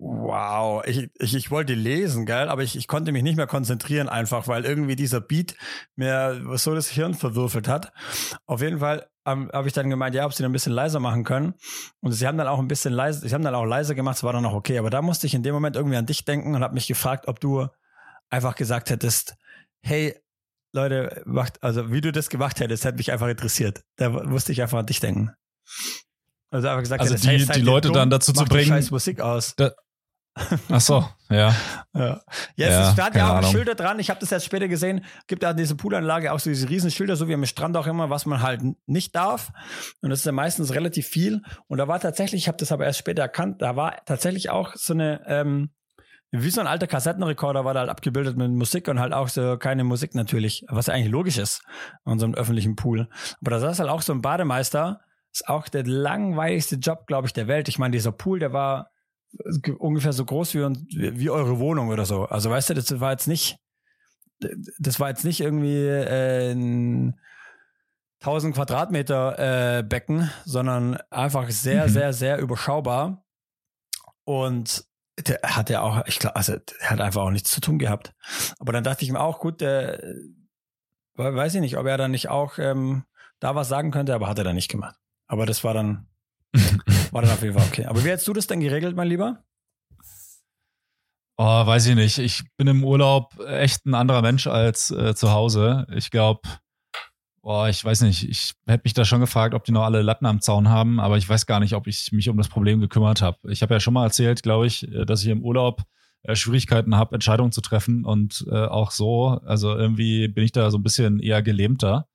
Wow, ich, ich, ich wollte lesen, gell, aber ich, ich konnte mich nicht mehr konzentrieren einfach, weil irgendwie dieser Beat mir so das Hirn verwürfelt hat. Auf jeden Fall ähm, habe ich dann gemeint, ja, ob sie ein bisschen leiser machen können. Und sie haben dann auch ein bisschen leise, sie haben dann auch leiser gemacht, es war dann auch okay. Aber da musste ich in dem Moment irgendwie an dich denken und habe mich gefragt, ob du einfach gesagt hättest, hey, Leute, macht, also wie du das gemacht hättest, hätte mich einfach interessiert. Da musste ich einfach an dich denken. Also einfach gesagt, also die, die Leute dumm, dann dazu zu bringen, Musik aus. Da, Ach so, ja. ja. Jetzt ja, stand ja auch ein Schilder dran. Ich habe das jetzt später gesehen. Gibt ja diese Poolanlage auch so diese Riesenschilder, so wie am Strand auch immer, was man halt nicht darf. Und das ist ja meistens relativ viel. Und da war tatsächlich, ich habe das aber erst später erkannt, da war tatsächlich auch so eine, ähm, wie so ein alter Kassettenrekorder war da halt abgebildet mit Musik und halt auch so keine Musik natürlich, was ja eigentlich logisch ist an so einem öffentlichen Pool. Aber da saß halt auch so ein Bademeister, ist auch der langweiligste Job, glaube ich, der Welt. Ich meine, dieser Pool, der war ungefähr so groß wie, wie eure Wohnung oder so. Also weißt du, das war jetzt nicht, das war jetzt nicht irgendwie äh, ein 1000 Quadratmeter äh, Becken, sondern einfach sehr, mhm. sehr, sehr überschaubar. Und der hat ja auch, ich glaube, also der hat einfach auch nichts zu tun gehabt. Aber dann dachte ich mir auch, gut, der weiß ich nicht, ob er dann nicht auch ähm, da was sagen könnte, aber hat er dann nicht gemacht. Aber das war dann, war dann auf jeden Fall okay. Aber wie hättest du das denn geregelt, mein Lieber? Oh, weiß ich nicht. Ich bin im Urlaub echt ein anderer Mensch als äh, zu Hause. Ich glaube, Boah, ich weiß nicht. Ich hätte mich da schon gefragt, ob die noch alle Latten am Zaun haben, aber ich weiß gar nicht, ob ich mich um das Problem gekümmert habe. Ich habe ja schon mal erzählt, glaube ich, äh, dass ich im Urlaub äh, Schwierigkeiten habe, Entscheidungen zu treffen und äh, auch so. Also irgendwie bin ich da so ein bisschen eher gelähmter.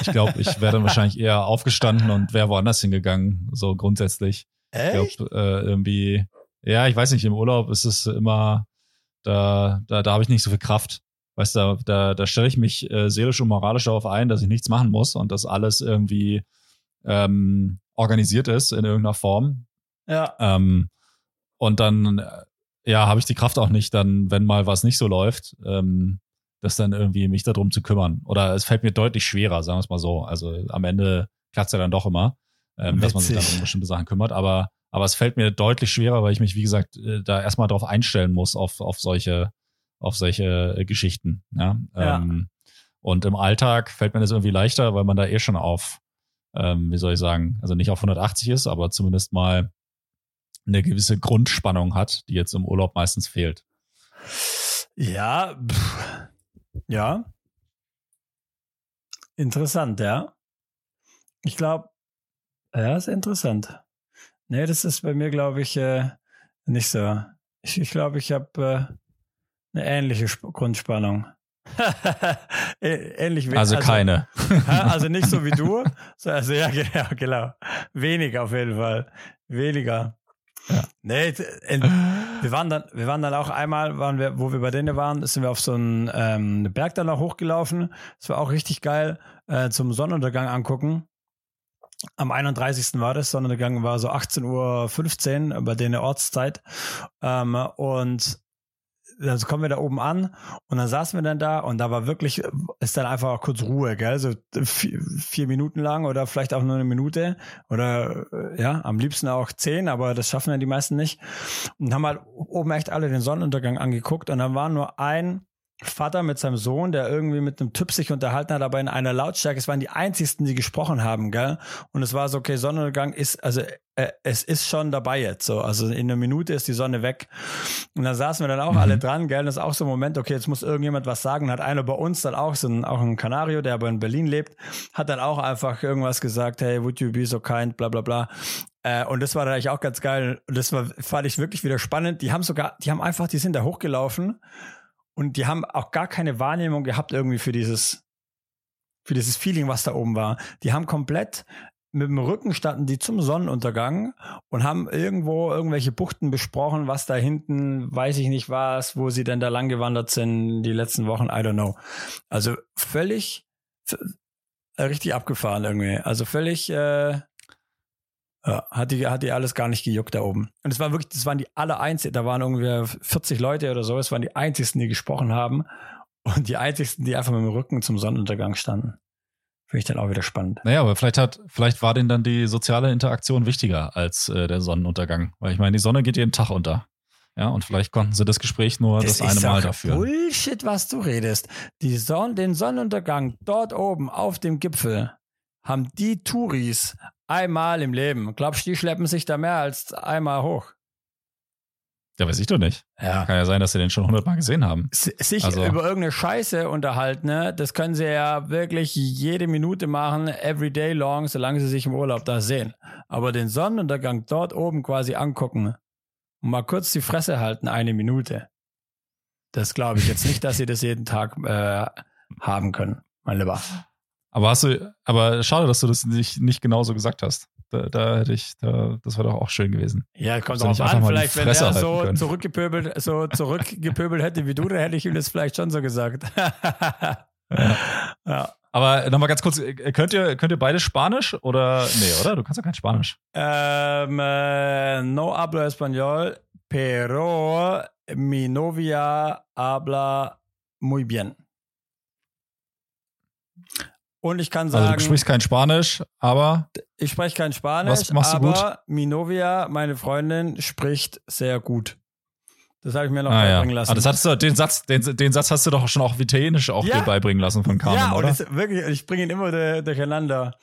Ich glaube, ich wäre dann wahrscheinlich eher aufgestanden und wäre woanders hingegangen, so grundsätzlich. Echt? Ich glaube, äh, irgendwie, ja, ich weiß nicht, im Urlaub ist es immer, da, da, da habe ich nicht so viel Kraft. Weißt du, da, da stelle ich mich äh, seelisch und moralisch darauf ein, dass ich nichts machen muss und dass alles irgendwie ähm, organisiert ist in irgendeiner Form. Ja. Ähm, und dann, äh, ja, habe ich die Kraft auch nicht, dann, wenn mal was nicht so läuft, ähm, das dann irgendwie mich darum zu kümmern. Oder es fällt mir deutlich schwerer, sagen wir es mal so. Also am Ende klappt es ja dann doch immer, ähm, dass man sich dann um bestimmte Sachen kümmert. Aber, aber es fällt mir deutlich schwerer, weil ich mich, wie gesagt, äh, da erstmal drauf einstellen muss, auf, auf solche auf solche äh, Geschichten. Ja? ja. Ähm, und im Alltag fällt mir das irgendwie leichter, weil man da eh schon auf, ähm, wie soll ich sagen, also nicht auf 180 ist, aber zumindest mal eine gewisse Grundspannung hat, die jetzt im Urlaub meistens fehlt. Ja, pff, ja. Interessant, ja. Ich glaube, ja, ist interessant. Nee, das ist bei mir, glaube ich, äh, nicht so. Ich glaube, ich, glaub, ich habe äh, eine ähnliche Sp Grundspannung. Ähnlich wie Also, also keine. also nicht so wie du. Also ja, genau, genau. Weniger auf jeden Fall. Weniger. Ja. Nee, wir waren dann, wir waren dann auch einmal, waren wir, wo wir bei denen waren, sind wir auf so einen ähm, Berg dann noch hochgelaufen. Das war auch richtig geil äh, zum Sonnenuntergang angucken. Am 31. war das, Sonnenuntergang war so 18.15 Uhr bei denen Ortszeit. Ähm, und also kommen wir da oben an und dann saßen wir dann da und da war wirklich, ist dann einfach kurz Ruhe, gell, so vier, vier Minuten lang oder vielleicht auch nur eine Minute oder ja, am liebsten auch zehn, aber das schaffen ja die meisten nicht. Und haben halt oben echt alle den Sonnenuntergang angeguckt und dann war nur ein Vater mit seinem Sohn, der irgendwie mit einem Typ sich unterhalten hat, aber in einer Lautstärke. Es waren die einzigsten, die gesprochen haben, gell? Und es war so, okay, Sonnenuntergang ist, also äh, es ist schon dabei jetzt so. Also in einer Minute ist die Sonne weg. Und dann saßen wir dann auch mhm. alle dran, gell? das ist auch so ein Moment, okay, jetzt muss irgendjemand was sagen. Hat einer bei uns dann auch so ein, auch ein Kanario, der aber in Berlin lebt, hat dann auch einfach irgendwas gesagt, hey, would you be so kind, bla bla bla. Äh, und das war dann eigentlich auch ganz geil. Und das war, fand ich wirklich wieder spannend. Die haben sogar, die haben einfach, die sind da hochgelaufen und die haben auch gar keine Wahrnehmung gehabt irgendwie für dieses, für dieses Feeling, was da oben war. Die haben komplett mit dem Rücken standen die zum Sonnenuntergang und haben irgendwo irgendwelche Buchten besprochen, was da hinten, weiß ich nicht was, wo sie denn da lang gewandert sind die letzten Wochen, I don't know. Also völlig richtig abgefahren irgendwie. Also völlig äh, ja, hat die, hat die alles gar nicht gejuckt da oben. Und es war wirklich, das waren die alle einzigen, da waren ungefähr 40 Leute oder so, es waren die einzigsten, die gesprochen haben und die einzigsten, die einfach mit dem Rücken zum Sonnenuntergang standen. Finde ich dann auch wieder spannend. Naja, aber vielleicht hat, vielleicht war denen dann die soziale Interaktion wichtiger als äh, der Sonnenuntergang. Weil ich meine, die Sonne geht jeden Tag unter. Ja, und vielleicht konnten sie das Gespräch nur das, das eine Mal dafür. Bullshit, was du redest. Die Son den Sonnenuntergang dort oben auf dem Gipfel haben die Touris Einmal im Leben. Glaubst du, die schleppen sich da mehr als einmal hoch? Ja, weiß ich doch nicht. Ja. Kann ja sein, dass sie den schon hundertmal gesehen haben. Sich also. über irgendeine Scheiße unterhalten, ne? Das können sie ja wirklich jede Minute machen, every day long, solange sie sich im Urlaub da sehen. Aber den Sonnenuntergang dort oben quasi angucken, und mal kurz die Fresse halten, eine Minute. Das glaube ich jetzt nicht, dass sie das jeden Tag äh, haben können, mein Lieber. Aber hast du, aber schade, dass du das nicht, nicht genauso gesagt hast. Da, da hätte ich, da, das wäre doch auch schön gewesen. Ja, kommt auch an, vielleicht, wenn er so zurückgepöbelt, so zurückgepöbelt hätte wie du, dann hätte ich ihm das vielleicht schon so gesagt. ja. ja. Aber nochmal ganz kurz, äh, könnt ihr, könnt ihr beide Spanisch oder? Nee, oder? Du kannst ja kein Spanisch. Ähm, äh, no hablo español, pero mi novia habla muy bien. Und ich kann sagen. Also du sprichst kein Spanisch, aber. Ich spreche kein Spanisch, was machst du aber gut? Minovia, meine Freundin, spricht sehr gut. Das habe ich mir noch ah, beibringen ja. lassen. Ah, das hattest du, den Satz, den, den Satz hast du doch schon auch Italienisch auch ja. dir beibringen lassen von Carmen, ja, oder? Ja, wirklich, ich bringe ihn immer durcheinander.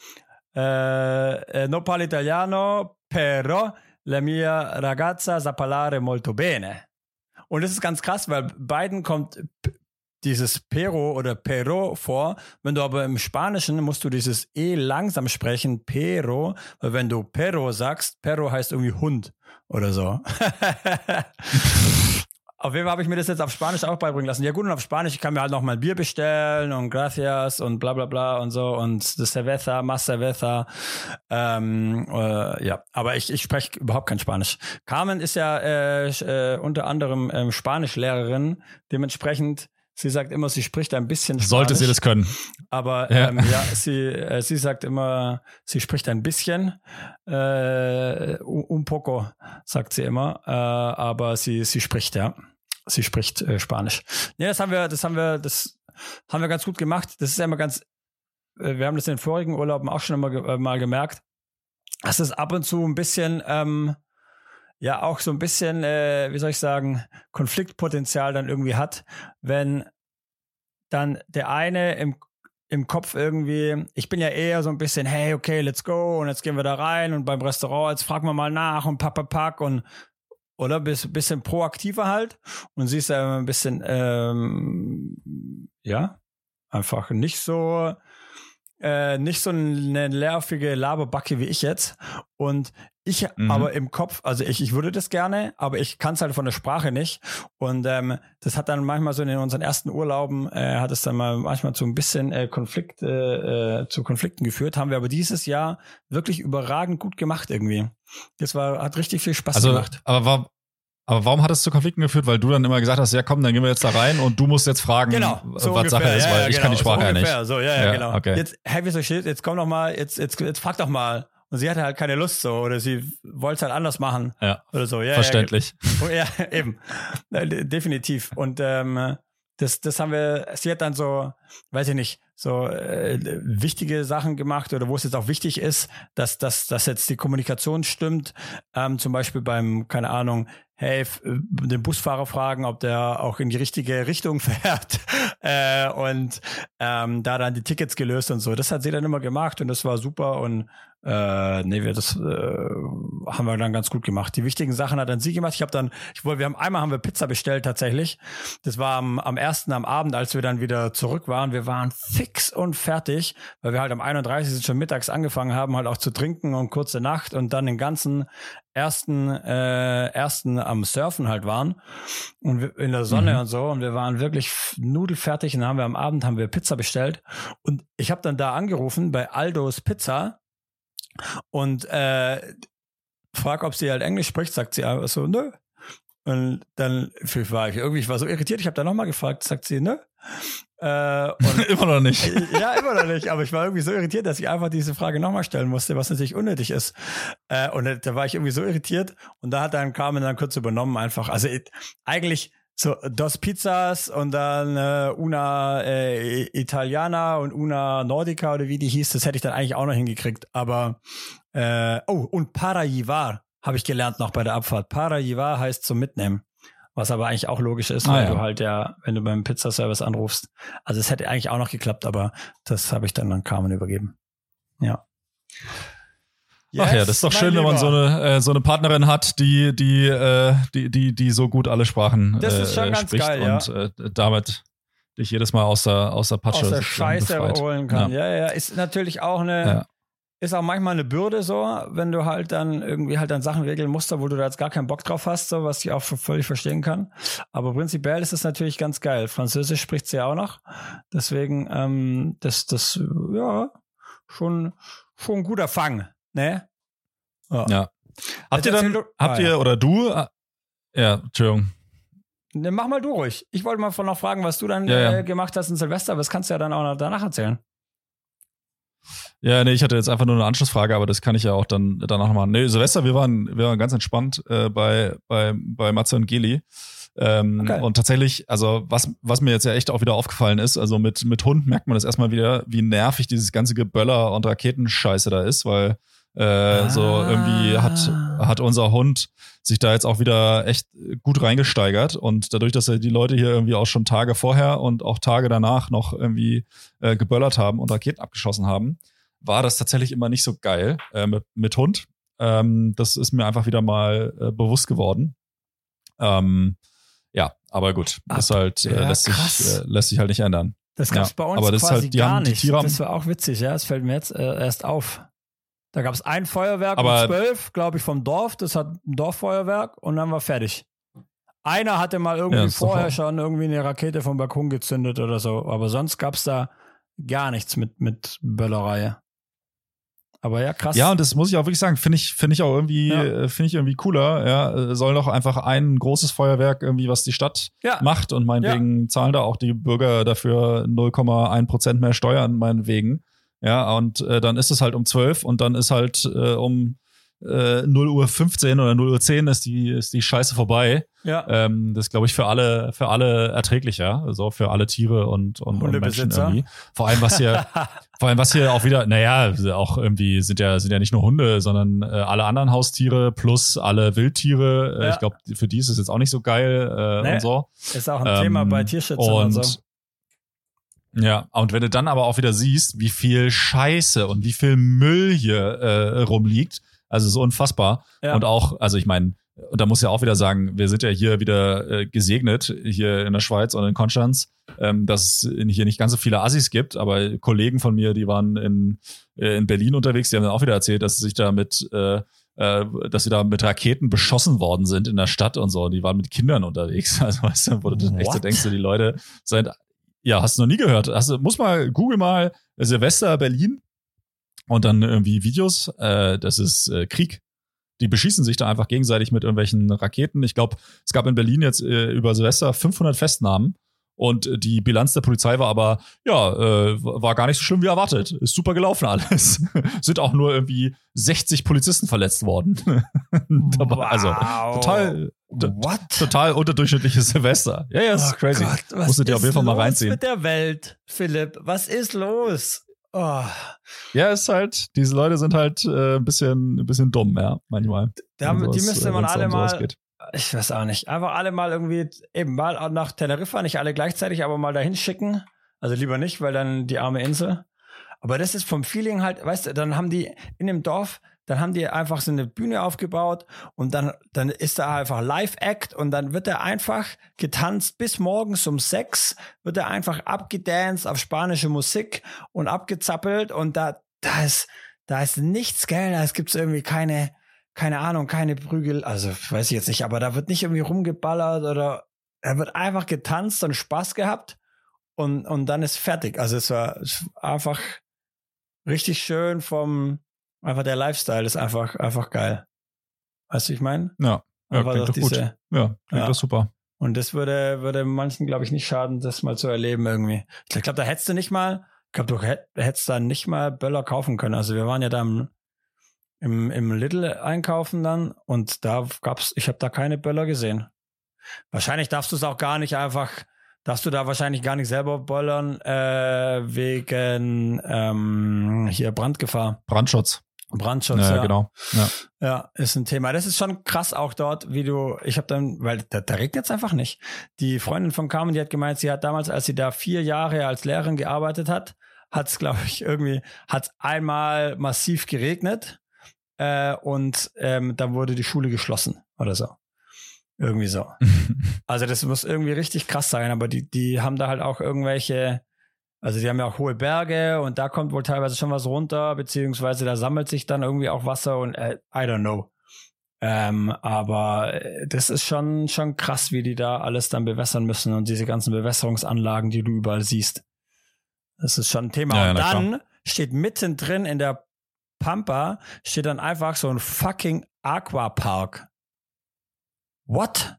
Äh, no parlo italiano, però la mia ragazza sa parlare molto bene. Und das ist ganz krass, weil beiden kommt dieses Pero oder Pero vor. Wenn du aber im Spanischen musst du dieses E langsam sprechen, Pero, weil wenn du Pero sagst, Pero heißt irgendwie Hund oder so. auf jeden Fall habe ich mir das jetzt auf Spanisch auch beibringen lassen. Ja gut, und auf Spanisch kann mir halt noch mal Bier bestellen und Gracias und bla bla bla und so und das Cerveza, más Cerveza. Ähm, äh, ja, aber ich, ich spreche überhaupt kein Spanisch. Carmen ist ja äh, äh, unter anderem ähm, Spanischlehrerin, dementsprechend Sie sagt immer, sie spricht ein bisschen Spanisch. Sollte sie das können. Aber ja, ähm, ja sie, äh, sie sagt immer, sie spricht ein bisschen. Äh, un poco, sagt sie immer. Äh, aber sie, sie spricht, ja. Sie spricht äh, Spanisch. Ja, das haben wir, das haben wir, das haben wir ganz gut gemacht. Das ist ja immer ganz, äh, wir haben das in den vorigen Urlauben auch schon immer äh, mal gemerkt. Das ist ab und zu ein bisschen, ähm, ja auch so ein bisschen, äh, wie soll ich sagen, Konfliktpotenzial dann irgendwie hat, wenn dann der eine im, im Kopf irgendwie, ich bin ja eher so ein bisschen, hey, okay, let's go und jetzt gehen wir da rein und beim Restaurant, jetzt fragen wir mal nach und pack, pack, pack und oder bis bisschen proaktiver halt und sie ist ja ein bisschen ähm, ja einfach nicht so äh, nicht so eine nervige Laberbacke wie ich jetzt und ich mhm. aber im Kopf, also ich, ich würde das gerne, aber ich kann es halt von der Sprache nicht. Und ähm, das hat dann manchmal so in unseren ersten Urlauben, äh, hat es dann mal manchmal zu ein bisschen äh, Konflikt, äh, äh, zu Konflikten geführt. Haben wir aber dieses Jahr wirklich überragend gut gemacht irgendwie. Das war, hat richtig viel Spaß also, gemacht. Aber war, aber warum hat es zu Konflikten geführt? Weil du dann immer gesagt hast, ja komm, dann gehen wir jetzt da rein und du musst jetzt fragen, genau, so was ungefähr. Sache ist, weil ja, ich genau, kann die Sprache so ja nicht. So, ja, ja, ja genau. Okay. Jetzt, hey, wie so shit, jetzt komm doch mal, jetzt, jetzt, jetzt frag doch mal. Und sie hatte halt keine Lust so oder sie wollte es halt anders machen ja. oder so. Ja, Verständlich. Ja, ja eben. Definitiv. Und ähm, das, das haben wir, sie hat dann so, weiß ich nicht, so äh, wichtige Sachen gemacht oder wo es jetzt auch wichtig ist, dass, dass, dass jetzt die Kommunikation stimmt. Ähm, zum Beispiel beim, keine Ahnung, hey, äh, den Busfahrer fragen, ob der auch in die richtige Richtung fährt äh, und ähm, da dann die Tickets gelöst und so. Das hat sie dann immer gemacht und das war super und äh, nee, wir das äh, haben wir dann ganz gut gemacht. Die wichtigen Sachen hat dann sie gemacht. Ich habe dann, ich wollte, wir haben einmal haben wir Pizza bestellt tatsächlich. Das war am, am ersten am Abend, als wir dann wieder zurück waren. Wir waren fix und fertig, weil wir halt am 31. schon mittags angefangen haben, halt auch zu trinken und kurze Nacht und dann den ganzen ersten äh, ersten am Surfen halt waren und wir, in der Sonne mhm. und so und wir waren wirklich nudelfertig und dann haben wir am Abend haben wir Pizza bestellt und ich habe dann da angerufen bei Aldos Pizza und äh, frag, ob sie halt Englisch spricht, sagt sie einfach so, nö. Und dann war ich irgendwie, ich war so irritiert, ich habe dann nochmal gefragt, sagt sie, nö. Äh, immer noch nicht. Ja, immer noch nicht. Aber ich war irgendwie so irritiert, dass ich einfach diese Frage nochmal stellen musste, was natürlich unnötig ist. Äh, und da war ich irgendwie so irritiert. Und da hat dann Carmen dann kurz übernommen einfach. Also eigentlich so Dos Pizzas und dann äh, Una äh, Italiana und Una Nordica oder wie die hieß, das hätte ich dann eigentlich auch noch hingekriegt. Aber äh, oh, und Parajivar habe ich gelernt noch bei der Abfahrt. Parajivar heißt zum Mitnehmen. Was aber eigentlich auch logisch ist, ah, weil ja. du halt ja, wenn du beim Pizzaservice anrufst. Also es hätte eigentlich auch noch geklappt, aber das habe ich dann an Carmen übergeben. Ja. Yes, Ach ja, das ist doch schön, wenn man so eine, äh, so eine Partnerin hat, die, die, äh, die, die, die so gut alle Sprachen das ist schon äh, ganz spricht geil, und ja. äh, damit dich jedes Mal aus der, aus der Patsche aus der Scheiße holen kann. Ja. ja, ja, ist natürlich auch eine, ja. ist auch manchmal eine Bürde so, wenn du halt dann irgendwie halt dann Sachen regeln musst, wo du da jetzt gar keinen Bock drauf hast, so was ich auch völlig verstehen kann. Aber prinzipiell ist es natürlich ganz geil. Französisch spricht sie ja auch noch. Deswegen, ähm, das, das, ja, schon, schon ein guter Fang, ne? Ja. ja. Habt ihr dann, habt ah, ihr, ja. oder du, äh, ja, Entschuldigung. Ne, mach mal du ruhig. Ich wollte mal von noch fragen, was du dann ja, äh, gemacht hast in Silvester, aber das kannst du ja dann auch noch danach erzählen. Ja, nee, ich hatte jetzt einfach nur eine Anschlussfrage, aber das kann ich ja auch dann danach noch machen. Nee, Silvester, wir waren, wir waren ganz entspannt äh, bei, bei, bei Matze und Geli. Ähm, okay. Und tatsächlich, also was, was mir jetzt ja echt auch wieder aufgefallen ist, also mit, mit Hund merkt man das erstmal wieder, wie nervig dieses ganze Geböller und Raketenscheiße da ist, weil äh, ah. so irgendwie hat, hat unser Hund sich da jetzt auch wieder echt gut reingesteigert und dadurch, dass er die Leute hier irgendwie auch schon Tage vorher und auch Tage danach noch irgendwie äh, geböllert haben und Raketen abgeschossen haben, war das tatsächlich immer nicht so geil äh, mit, mit Hund. Ähm, das ist mir einfach wieder mal äh, bewusst geworden. Ähm, ja, aber gut, das halt äh, ja, lässt, sich, äh, lässt sich halt nicht ändern. Das gab's ja, bei uns aber das quasi halt, gar nicht. das war auch witzig, ja. Das fällt mir jetzt äh, erst auf. Da gab es ein Feuerwerk aber um zwölf, glaube ich, vom Dorf. Das hat ein Dorffeuerwerk und dann war fertig. Einer hatte mal irgendwie ja, vorher schon irgendwie eine Rakete vom Balkon gezündet oder so. Aber sonst gab es da gar nichts mit, mit Böllerei. Aber ja, krass. Ja, und das muss ich auch wirklich sagen, finde ich, finde ich auch irgendwie, ja. Äh, finde ich irgendwie cooler. Ja, soll doch einfach ein großes Feuerwerk irgendwie, was die Stadt ja. macht und meinetwegen zahlen da auch die Bürger dafür 0,1 Prozent mehr Steuern, meinetwegen. Ja, und äh, dann ist es halt um 12 und dann ist halt äh, um äh, 0 Uhr 15 oder 0 Uhr 10 ist die, ist die Scheiße vorbei. Ja. Ähm, das glaube ich für alle, für alle erträglicher, also für alle Tiere und, und, und Menschen irgendwie. Vor allem was hier, vor allem was hier auch wieder, naja, auch irgendwie sind ja, sind ja nicht nur Hunde, sondern äh, alle anderen Haustiere plus alle Wildtiere. Äh, ja. Ich glaube, für die ist es jetzt auch nicht so geil äh, nee. und so. Ist auch ein ähm, Thema bei Tierschützern und, und so. Ja, und wenn du dann aber auch wieder siehst, wie viel Scheiße und wie viel Müll hier äh, rumliegt, also so unfassbar. Ja. Und auch, also ich meine, und da muss ja auch wieder sagen, wir sind ja hier wieder äh, gesegnet, hier in der Schweiz und in Konstanz, ähm, dass es hier nicht ganz so viele Assis gibt, aber Kollegen von mir, die waren in, äh, in Berlin unterwegs, die haben dann auch wieder erzählt, dass sie sich da mit äh, äh, dass sie da mit Raketen beschossen worden sind in der Stadt und so. Die waren mit Kindern unterwegs. Also weißt du, wo du dann echt so denkst, die Leute sind ja, hast du noch nie gehört. Hast, muss mal, google mal Silvester Berlin und dann irgendwie Videos. Äh, das ist äh, Krieg. Die beschießen sich da einfach gegenseitig mit irgendwelchen Raketen. Ich glaube, es gab in Berlin jetzt äh, über Silvester 500 Festnahmen. Und die Bilanz der Polizei war aber, ja, äh, war gar nicht so schlimm wie erwartet. Ist super gelaufen alles. Sind auch nur irgendwie 60 Polizisten verletzt worden. wow. also total, What? total unterdurchschnittliches Silvester. Ja, ja, das oh ist crazy. Gott, was Musstet ihr auf jeden Fall mal reinziehen. Was ist mit der Welt, Philipp? Was ist los? Oh. Ja, ist halt, diese Leute sind halt äh, ein bisschen, ein bisschen dumm, ja, manchmal. Da, die müsste man alle mal, ich weiß auch nicht, einfach alle mal irgendwie, eben mal nach Teneriffa, nicht alle gleichzeitig, aber mal dahin schicken. Also lieber nicht, weil dann die arme Insel. Aber das ist vom Feeling halt, weißt du, dann haben die in dem Dorf, dann haben die einfach so eine Bühne aufgebaut und dann, dann ist da einfach Live-Act und dann wird er einfach getanzt bis morgens um sechs, wird er einfach abgedanced auf spanische Musik und abgezappelt und da, da ist, da ist nichts, gell, da gibt es irgendwie keine, keine Ahnung, keine Prügel, also weiß ich jetzt nicht, aber da wird nicht irgendwie rumgeballert oder er wird einfach getanzt und Spaß gehabt und, und dann ist fertig. Also es war einfach richtig schön vom, Einfach der Lifestyle ist einfach, einfach geil. Weißt du, ich meine? Ja, ja klingt doch diese, gut. Ja, klingt ja. doch super. Und das würde, würde manchen, glaube ich, nicht schaden, das mal zu erleben irgendwie. Ich glaube, da hättest du nicht mal, ich glaube, du hättest da nicht mal Böller kaufen können. Also wir waren ja da im, im, im Lidl einkaufen dann und da gab's, ich habe da keine Böller gesehen. Wahrscheinlich darfst du es auch gar nicht einfach, darfst du da wahrscheinlich gar nicht selber böllern, äh, wegen ähm, hier Brandgefahr. Brandschutz. Brandschutz, ja, ja. genau. Ja. ja, ist ein Thema. Das ist schon krass auch dort, wie du, ich habe dann, weil da, da regnet es einfach nicht. Die Freundin von Carmen, die hat gemeint, sie hat damals, als sie da vier Jahre als Lehrerin gearbeitet hat, hat es, glaube ich, irgendwie, hat einmal massiv geregnet äh, und ähm, dann wurde die Schule geschlossen oder so. Irgendwie so. also das muss irgendwie richtig krass sein, aber die, die haben da halt auch irgendwelche Also die haben ja auch hohe Berge und da kommt wohl teilweise schon was runter, beziehungsweise da sammelt sich dann irgendwie auch Wasser und äh, I don't know. Ähm, aber äh, das ist schon, schon krass, wie die da alles dann bewässern müssen und diese ganzen Bewässerungsanlagen, die du überall siehst. Das ist schon ein Thema. Ja, und dann klar. steht mittendrin in der Pampa, steht dann einfach so ein fucking Aquapark. What?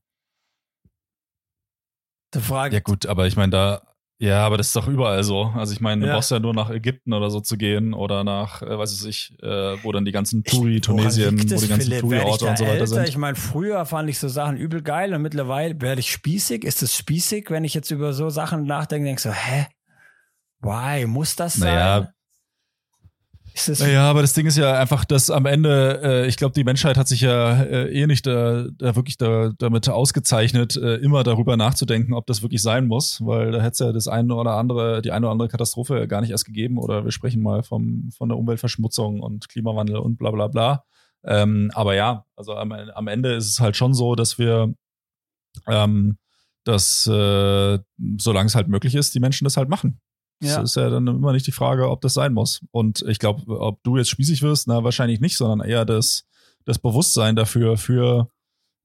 Die Frage. Ja gut, aber ich meine, da, ja, aber das ist doch überall so. Also ich meine, du ja. brauchst ja nur nach Ägypten oder so zu gehen oder nach, äh, weiß ich, äh, wo dann die ganzen Touri, Tunesien, wo die ganzen Touri-Orte und so weiter älter? sind. Ich meine, früher fand ich so Sachen übel geil und mittlerweile werde ich spießig. Ist es spießig, wenn ich jetzt über so Sachen nachdenke, denke so, hä? Why? Muss das sein? Naja, ja, aber das Ding ist ja einfach, dass am Ende, äh, ich glaube, die Menschheit hat sich ja äh, eh nicht da, da wirklich da, damit ausgezeichnet, äh, immer darüber nachzudenken, ob das wirklich sein muss, weil da hätte es ja das eine oder andere, die eine oder andere Katastrophe gar nicht erst gegeben oder wir sprechen mal vom, von der Umweltverschmutzung und Klimawandel und bla bla bla. Ähm, aber ja, also am, am Ende ist es halt schon so, dass wir ähm, dass äh, solange es halt möglich ist, die Menschen das halt machen. Das ja. ist ja dann immer nicht die Frage, ob das sein muss. Und ich glaube, ob du jetzt spießig wirst, na, wahrscheinlich nicht, sondern eher das, das Bewusstsein dafür, für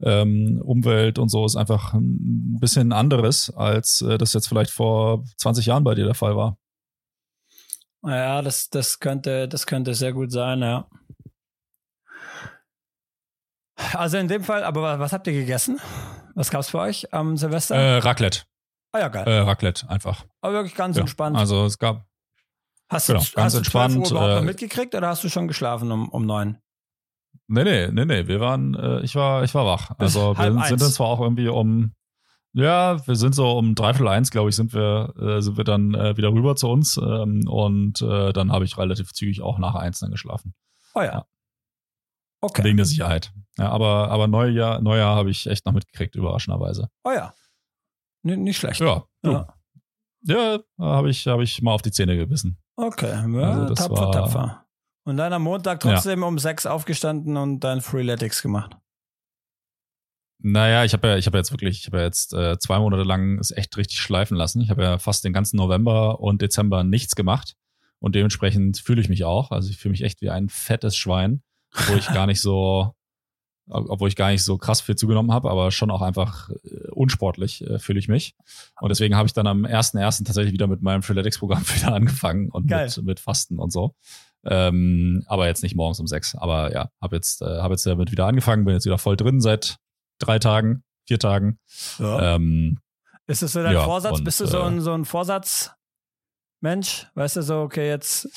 ähm, Umwelt und so ist einfach ein bisschen anderes, als äh, das jetzt vielleicht vor 20 Jahren bei dir der Fall war. Ja, das, das könnte, das könnte sehr gut sein, ja. Also in dem Fall, aber was habt ihr gegessen? Was gab's für euch am Silvester? Äh, Raclette. Ah ja, geil. Äh, Raclette einfach. Aber wirklich ganz ja. entspannt. Also es gab. Hast du, genau, ganz hast entspannt, du 12 Uhr überhaupt äh, mitgekriegt oder hast du schon geschlafen um, um neun? Nee, nee, nee, nee. Wir waren, äh, ich war, ich war wach. Also wir sind dann zwar auch irgendwie um, ja, wir sind so um dreiviertel eins, glaube ich, sind wir, äh, sind wir dann äh, wieder rüber zu uns ähm, und äh, dann habe ich relativ zügig auch nach eins dann geschlafen. Oh ja. ja. Okay. Wegen der Sicherheit. Ja, aber, aber Neujahr, Neujahr habe ich echt noch mitgekriegt, überraschenderweise. Oh ja. Nicht schlecht. Ja. Ja, ja habe ich, hab ich mal auf die Zähne gebissen. Okay, ja, also tapfer, war, tapfer. Und dann am Montag trotzdem ja. um sechs aufgestanden und dann Freeletics gemacht. Naja, ich habe ja, ich habe jetzt wirklich, ich habe ja jetzt äh, zwei Monate lang es echt richtig schleifen lassen. Ich habe ja fast den ganzen November und Dezember nichts gemacht und dementsprechend fühle ich mich auch. Also ich fühle mich echt wie ein fettes Schwein, wo ich gar nicht so, obwohl ich gar nicht so krass viel zugenommen habe, aber schon auch einfach äh, unsportlich äh, fühle ich mich. Und deswegen habe ich dann am 1.1. tatsächlich wieder mit meinem Freeletics-Programm wieder angefangen und mit, mit Fasten und so. Ähm, aber jetzt nicht morgens um sechs. Aber ja, habe jetzt, äh, hab jetzt damit wieder angefangen, bin jetzt wieder voll drin seit drei Tagen, vier Tagen. Ja. Ähm, ist das so dein ja, Vorsatz? Und, Bist du so ein, so ein Vorsatzmensch? Weißt du so, okay, jetzt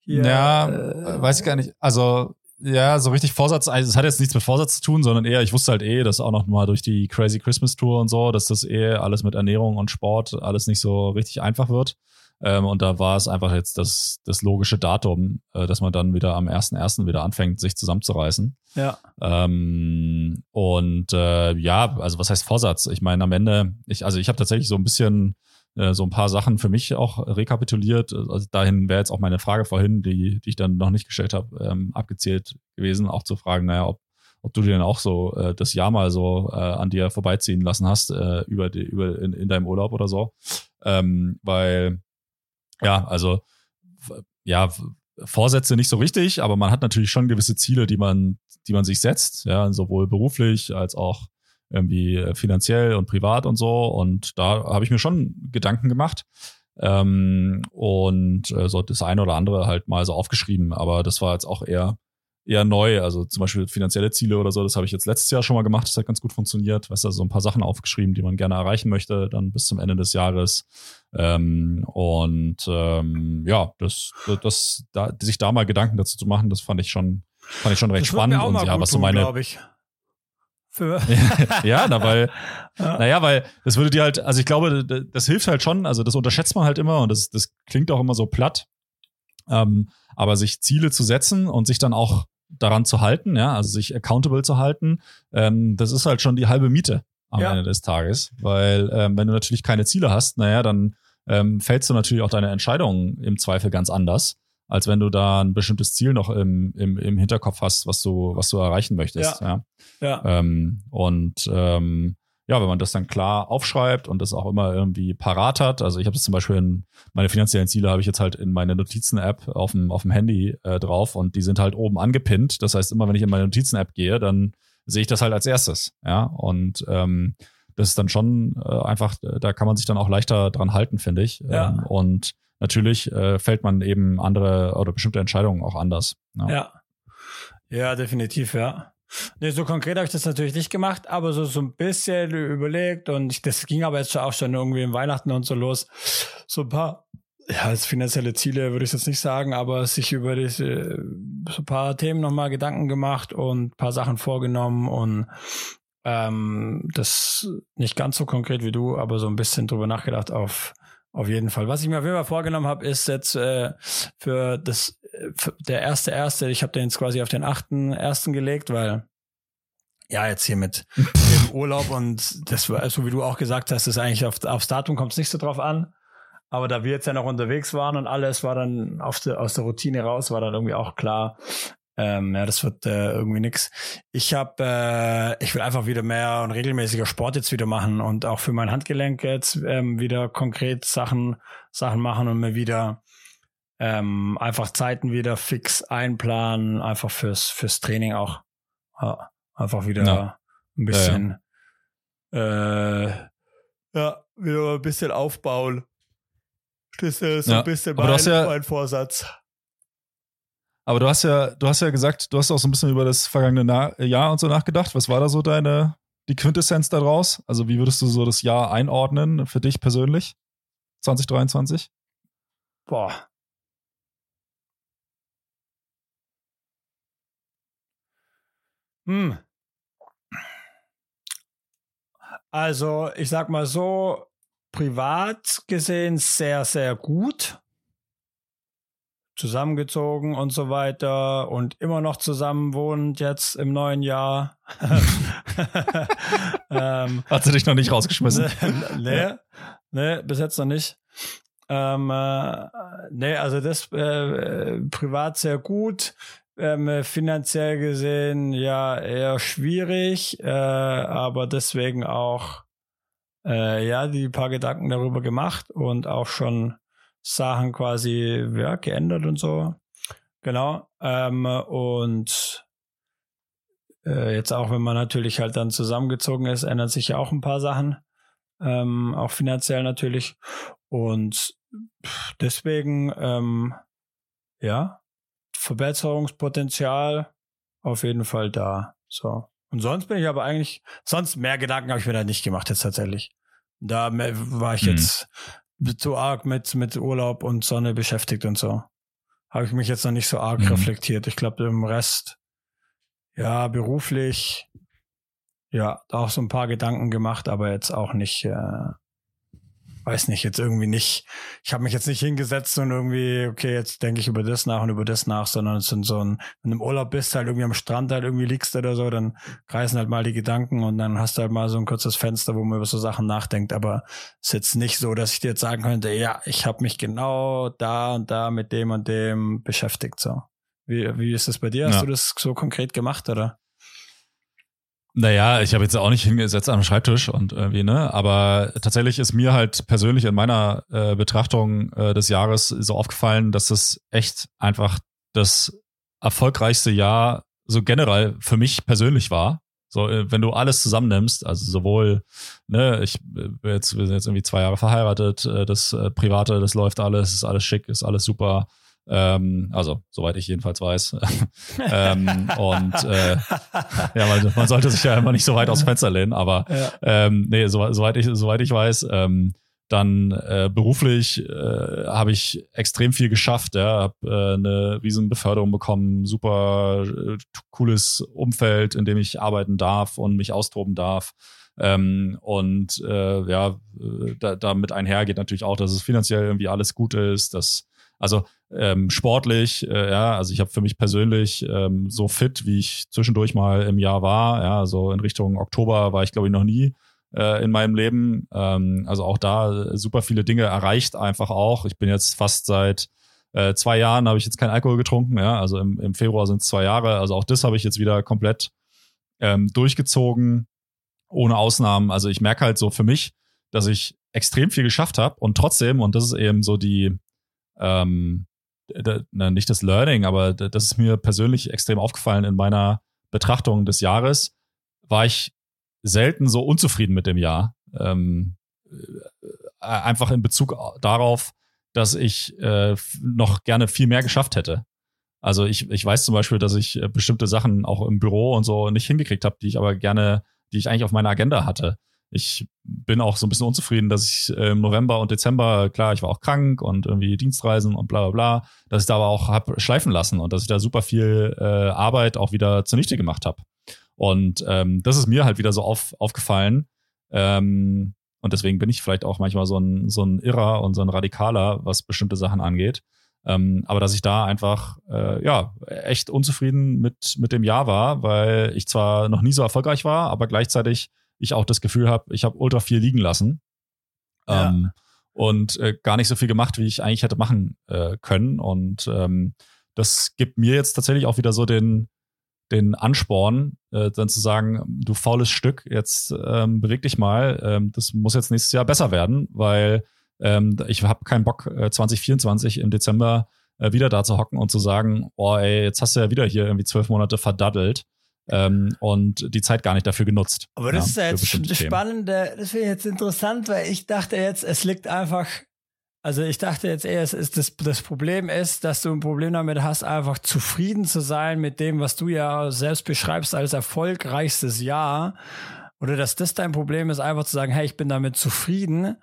hier. Ja, äh, weiß ich gar nicht. Also ja, so richtig Vorsatz, also es hat jetzt nichts mit Vorsatz zu tun, sondern eher, ich wusste halt eh, dass auch noch mal durch die Crazy Christmas Tour und so, dass das eh alles mit Ernährung und Sport alles nicht so richtig einfach wird. Ähm, und da war es einfach jetzt das, das logische Datum, äh, dass man dann wieder am 1.1. wieder anfängt, sich zusammenzureißen. Ja. Ähm, und äh, ja, also was heißt Vorsatz? Ich meine, am Ende, ich, also ich habe tatsächlich so ein bisschen äh, so ein paar Sachen für mich auch rekapituliert. Also dahin wäre jetzt auch meine Frage vorhin, die, die ich dann noch nicht gestellt habe, ähm, abgezählt gewesen, auch zu fragen, naja, ob, ob du dir dann auch so äh, das Jahr mal so äh, an dir vorbeiziehen lassen hast äh, über die, über in, in deinem Urlaub oder so. Ähm, weil, ja, also ja, Vorsätze nicht so richtig, aber man hat natürlich schon gewisse Ziele, die man, die man sich setzt, ja, sowohl beruflich als auch irgendwie äh, finanziell und privat und so. Und da habe ich mir schon Gedanken gemacht. Ähm, und äh, so das eine oder andere halt mal so aufgeschrieben, aber das war jetzt auch eher eher neu. Also zum Beispiel finanzielle Ziele oder so, das habe ich jetzt letztes Jahr schon mal gemacht, das hat ganz gut funktioniert. Weißt du, so ein paar Sachen aufgeschrieben, die man gerne erreichen möchte, dann bis zum Ende des Jahres. Ähm, und ähm, ja, das, das, da, sich da mal Gedanken dazu zu machen, das fand ich schon, fand ich schon recht das spannend. und ja, was so meine. Tun, für. ja, na, weil, ja. naja, weil das würde dir halt, also ich glaube, das hilft halt schon, also das unterschätzt man halt immer und das, das klingt auch immer so platt. Ähm, aber sich Ziele zu setzen und sich dann auch daran zu halten, ja, also sich accountable zu halten, ähm, das ist halt schon die halbe Miete am ja. Ende des Tages. Weil ähm, wenn du natürlich keine Ziele hast, naja, dann ähm, fällst du natürlich auch deine Entscheidungen im Zweifel ganz anders als wenn du da ein bestimmtes Ziel noch im, im, im Hinterkopf hast, was du, was du erreichen möchtest. Ja. ja. ja. Ähm, und ähm, ja, wenn man das dann klar aufschreibt und das auch immer irgendwie parat hat, also ich habe das zum Beispiel in meine finanziellen Ziele habe ich jetzt halt in meine Notizen-App auf dem, auf dem Handy äh, drauf und die sind halt oben angepinnt. Das heißt, immer wenn ich in meine Notizen-App gehe, dann sehe ich das halt als erstes. Ja, und ähm, das ist dann schon äh, einfach, da kann man sich dann auch leichter dran halten, finde ich. Ja. Ähm, und natürlich äh, fällt man eben andere oder bestimmte Entscheidungen auch anders. Ja, ja, ja definitiv, ja. Nee, so konkret habe ich das natürlich nicht gemacht, aber so, so ein bisschen überlegt und ich, das ging aber jetzt schon auch schon irgendwie im Weihnachten und so los. So ein paar, ja, als finanzielle Ziele würde ich jetzt nicht sagen, aber sich über diese, so ein paar Themen nochmal Gedanken gemacht und ein paar Sachen vorgenommen und ähm, das nicht ganz so konkret wie du, aber so ein bisschen drüber nachgedacht auf auf jeden Fall. Was ich mir auf jeden Fall vorgenommen habe, ist jetzt äh, für das äh, für der erste erste. Ich habe den jetzt quasi auf den achten ersten gelegt, weil ja jetzt hier mit dem Urlaub und das war so wie du auch gesagt hast, ist eigentlich auf, aufs Datum kommt es nicht so drauf an. Aber da wir jetzt ja noch unterwegs waren und alles war dann auf de, aus der Routine raus, war dann irgendwie auch klar, ähm, ja, das wird äh, irgendwie nix. Ich habe, äh, ich will einfach wieder mehr und regelmäßiger Sport jetzt wieder machen und auch für mein Handgelenk jetzt ähm, wieder konkret Sachen, Sachen machen und mir wieder ähm, einfach Zeiten wieder fix einplanen, einfach fürs fürs Training auch. Ja, einfach wieder ja. ein bisschen, ja, ja. Äh, ja, wieder ein bisschen aufbauen. Das ist so ein bisschen mein, mein Vorsatz. Aber du hast ja, du hast ja gesagt, du hast auch so ein bisschen über das vergangene Na Jahr und so nachgedacht. Was war da so deine, die Quintessenz daraus? Also wie würdest du so das Jahr einordnen für dich persönlich? 2023? Boah. Hm. Also, ich sag mal so, privat gesehen sehr, sehr gut zusammengezogen und so weiter und immer noch zusammen wohnt jetzt im neuen Jahr. ähm, Hat sie dich noch nicht rausgeschmissen? nee, nee, bis jetzt noch nicht. Ähm, äh, nee, also das äh, privat sehr gut. Ähm, finanziell gesehen ja eher schwierig, äh, aber deswegen auch äh, ja die paar Gedanken darüber gemacht und auch schon Sachen quasi ja, geändert und so. Genau. Ähm, und äh, jetzt auch, wenn man natürlich halt dann zusammengezogen ist, ändern sich ja auch ein paar Sachen. Ähm, auch finanziell natürlich. Und deswegen, ähm, ja, Verbesserungspotenzial auf jeden Fall da. So. Und sonst bin ich aber eigentlich, sonst mehr Gedanken habe ich mir da nicht gemacht jetzt tatsächlich. Da war ich hm. jetzt so arg mit, mit Urlaub und Sonne beschäftigt und so. Habe ich mich jetzt noch nicht so arg mhm. reflektiert. Ich glaube, im Rest, ja, beruflich, ja, auch so ein paar Gedanken gemacht, aber jetzt auch nicht, äh, weiß nicht, jetzt irgendwie nicht, ich habe mich jetzt nicht hingesetzt und irgendwie, okay, jetzt denke ich über das nach und über das nach, sondern es sind so ein, wenn du im Urlaub bist, halt irgendwie am Strand halt irgendwie liegst oder so, dann kreisen halt mal die Gedanken und dann hast du halt mal so ein kurzes Fenster, wo man über so Sachen nachdenkt, aber es ist jetzt nicht so, dass ich dir jetzt sagen könnte, ja, ich habe mich genau da und da mit dem und dem beschäftigt, so. Wie, wie ist das bei dir? Hast ja. du das so konkret gemacht, oder? Naja, ich habe jetzt auch nicht hingesetzt am Schreibtisch und irgendwie, ne? Aber tatsächlich ist mir halt persönlich in meiner äh, Betrachtung äh, des Jahres so aufgefallen, dass es echt einfach das erfolgreichste Jahr so generell für mich persönlich war. So, äh, wenn du alles zusammennimmst, also sowohl, ne, ich bin jetzt, wir sind jetzt irgendwie zwei Jahre verheiratet, äh, das äh, Private, das läuft alles, ist alles schick, ist alles super ähm, also, soweit ich jedenfalls weiß. ähm, und äh, ja, man, man sollte sich ja immer nicht so weit aus Fenster lehnen, aber ja. ähm, nee, so, soweit, ich, soweit ich weiß, ähm, dann äh, beruflich äh, habe ich extrem viel geschafft, ja, habe äh, eine riesen Beförderung bekommen, super äh, cooles Umfeld, in dem ich arbeiten darf und mich austoben darf. Ähm, und äh, ja, äh, da, damit einher geht natürlich auch, dass es finanziell irgendwie alles gut ist, dass also ähm, sportlich, äh, ja, also ich habe für mich persönlich ähm, so fit, wie ich zwischendurch mal im Jahr war, ja, so in Richtung Oktober war ich glaube ich noch nie äh, in meinem Leben. Ähm, also auch da super viele Dinge erreicht einfach auch. Ich bin jetzt fast seit äh, zwei Jahren habe ich jetzt keinen Alkohol getrunken, ja, also im, im Februar sind es zwei Jahre, also auch das habe ich jetzt wieder komplett ähm, durchgezogen ohne Ausnahmen. Also ich merke halt so für mich, dass ich extrem viel geschafft habe und trotzdem, und das ist eben so die, ähm, na, nicht das Learning, aber das ist mir persönlich extrem aufgefallen in meiner Betrachtung des Jahres, war ich selten so unzufrieden mit dem Jahr. Ähm, äh, einfach in Bezug darauf, dass ich äh, noch gerne viel mehr geschafft hätte. Also ich, ich weiß zum Beispiel, dass ich äh, bestimmte Sachen auch im Büro und so nicht hingekriegt habe, die ich aber gerne, die ich eigentlich auf meiner Agenda hatte. Ich bin auch so ein bisschen unzufrieden, dass ich äh, im November und Dezember, klar, ich war auch krank und irgendwie Dienstreisen und bla bla bla, dass ich da aber auch hab schleifen lassen und dass ich da super viel äh, Arbeit auch wieder zunichte gemacht habe. Und ähm, das ist mir halt wieder so auf, aufgefallen. Ähm, und deswegen bin ich vielleicht auch manchmal so ein, so ein Irrer und so ein Radikaler, was bestimmte Sachen angeht. Ähm, aber dass ich da einfach äh, ja echt unzufrieden mit mit dem Jahr war, weil ich zwar noch nie so erfolgreich war, aber gleichzeitig ich auch das Gefühl habe, ich habe ultra viel liegen lassen ja. ähm, und äh, gar nicht so viel gemacht, wie ich eigentlich hätte machen äh, können. Und ähm, das gibt mir jetzt tatsächlich auch wieder so den den Ansporn, äh, dann zu sagen, du faules Stück, jetzt ähm, beweg dich mal, ähm, das muss jetzt nächstes Jahr besser werden, weil ähm, ich habe keinen Bock, äh, 2024 im Dezember äh, wieder da zu hocken und zu sagen, oh ey, jetzt hast du ja wieder hier irgendwie zwölf Monate verdaddelt ähm, und die Zeit gar nicht dafür genutzt. Aber das ja, ist ja jetzt das Spannende, das finde ich jetzt interessant, weil ich dachte jetzt, es liegt einfach, also ich dachte jetzt eher, es ist das, das Problem ist, dass du ein Problem damit hast, einfach zufrieden zu sein mit dem, was du ja selbst beschreibst als erfolgreichstes Jahr. Oder dass das dein Problem ist, einfach zu sagen, hey, ich bin damit zufrieden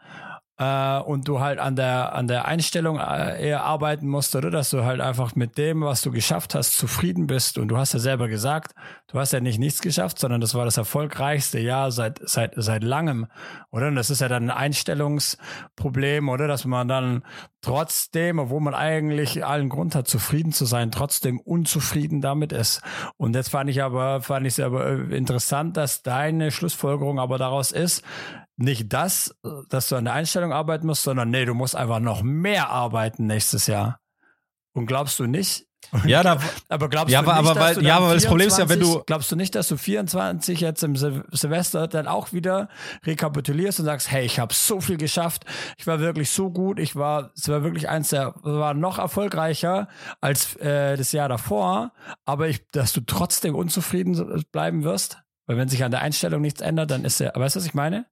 äh, und du halt an der, an der Einstellung äh, eher arbeiten musst, oder? Dass du halt einfach mit dem, was du geschafft hast, zufrieden bist. Und du hast ja selber gesagt, du hast ja nicht nichts geschafft, sondern das war das erfolgreichste Jahr seit, seit, seit langem, oder? Und das ist ja dann ein Einstellungsproblem, oder? Dass man dann trotzdem, obwohl man eigentlich allen Grund hat, zufrieden zu sein, trotzdem unzufrieden damit ist. Und jetzt fand ich aber, fand ich es aber äh, interessant, dass deine Schlussfolgerung aber daraus ist, nicht das, dass du an der Einstellung arbeiten musst, sondern nee, du musst einfach noch mehr arbeiten nächstes Jahr. Und glaubst du nicht? Ja, da, aber glaubst ja, du nicht, aber, weil, ja, aber das Problem ist ja, wenn du glaubst du nicht, dass du 24 jetzt im Silvester dann auch wieder rekapitulierst und sagst, hey, ich habe so viel geschafft, ich war wirklich so gut, ich war, es war wirklich eins der, war noch erfolgreicher als äh, das Jahr davor, aber ich, dass du trotzdem unzufrieden bleiben wirst, weil wenn sich an der Einstellung nichts ändert, dann ist er, weißt du, was ich meine?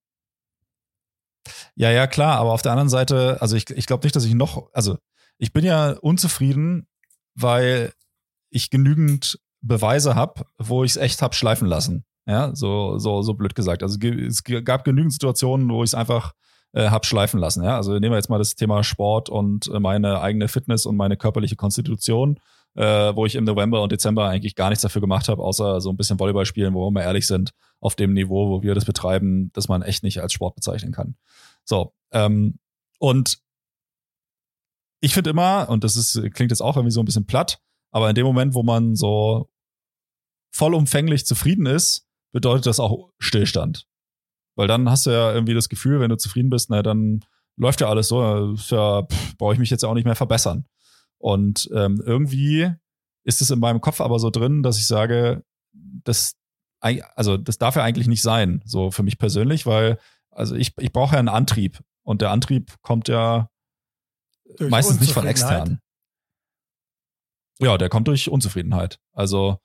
Ja, ja, klar, aber auf der anderen Seite, also ich, ich glaube nicht, dass ich noch, also ich bin ja unzufrieden, weil ich genügend Beweise habe, wo ich es echt hab schleifen lassen. Ja, so, so, so blöd gesagt. Also es gab genügend Situationen, wo ich es einfach äh, hab schleifen lassen. Ja, also nehmen wir jetzt mal das Thema Sport und äh, meine eigene Fitness und meine körperliche Konstitution, äh, wo ich im November und Dezember eigentlich gar nichts dafür gemacht habe, außer so ein bisschen Volleyball spielen, wo wir mal ehrlich sind, auf dem Niveau, wo wir das betreiben, dass man echt nicht als Sport bezeichnen kann. So, ähm, und ich finde immer, und das ist, klingt jetzt auch irgendwie so ein bisschen platt, aber in dem Moment, wo man so vollumfänglich zufrieden ist, bedeutet das auch Stillstand. Weil dann hast du ja irgendwie das Gefühl, wenn du zufrieden bist, na, dann läuft ja alles so, ja, brauche ich mich jetzt auch nicht mehr verbessern. Und ähm, irgendwie ist es in meinem Kopf aber so drin, dass ich sage, das, also das darf ja eigentlich nicht sein, so für mich persönlich, weil also ich, ich brauche ja einen Antrieb und der Antrieb kommt ja durch meistens nicht von extern. Ja, der kommt durch Unzufriedenheit. Also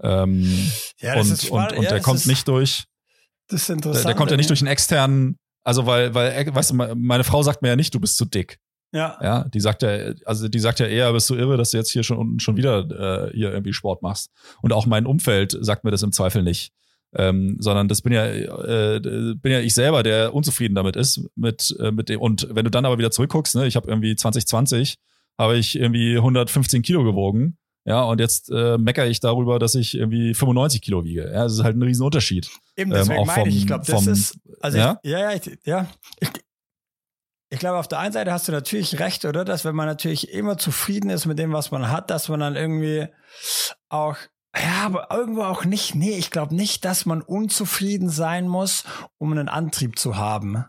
ähm, ja, und, und, und ja, der kommt nicht durch. Das ist interessant. Der, der kommt ja nicht durch einen externen, also weil, weil, weißt du, meine Frau sagt mir ja nicht, du bist zu dick. Ja. Ja, die sagt ja, also die sagt ja eher, bist du irre, dass du jetzt hier schon, schon wieder äh, hier irgendwie Sport machst. Und auch mein Umfeld sagt mir das im Zweifel nicht ähm, sondern das bin ja äh, bin ja ich selber, der unzufrieden damit ist mit äh, mit dem und wenn du dann aber wieder zurückguckst, ne, ich habe irgendwie 2020 habe ich irgendwie 115 Kilo gewogen. Ja, und jetzt äh, meckere ich darüber, dass ich irgendwie 95 Kilo wiege. Ja, das ist halt ein Riesenunterschied. Eben, deswegen ähm, meine ich, ich glaube, das ist, also ja, ich, ja, ja, ich, ja. Ich, ich glaube, auf der einen Seite hast du natürlich recht, oder? Dass wenn man natürlich immer zufrieden ist mit dem, was man hat, dass man dann irgendwie auch ja, aber irgendwo auch nicht. Nee, ich glaube nicht, dass man unzufrieden sein muss, um einen Antrieb zu haben.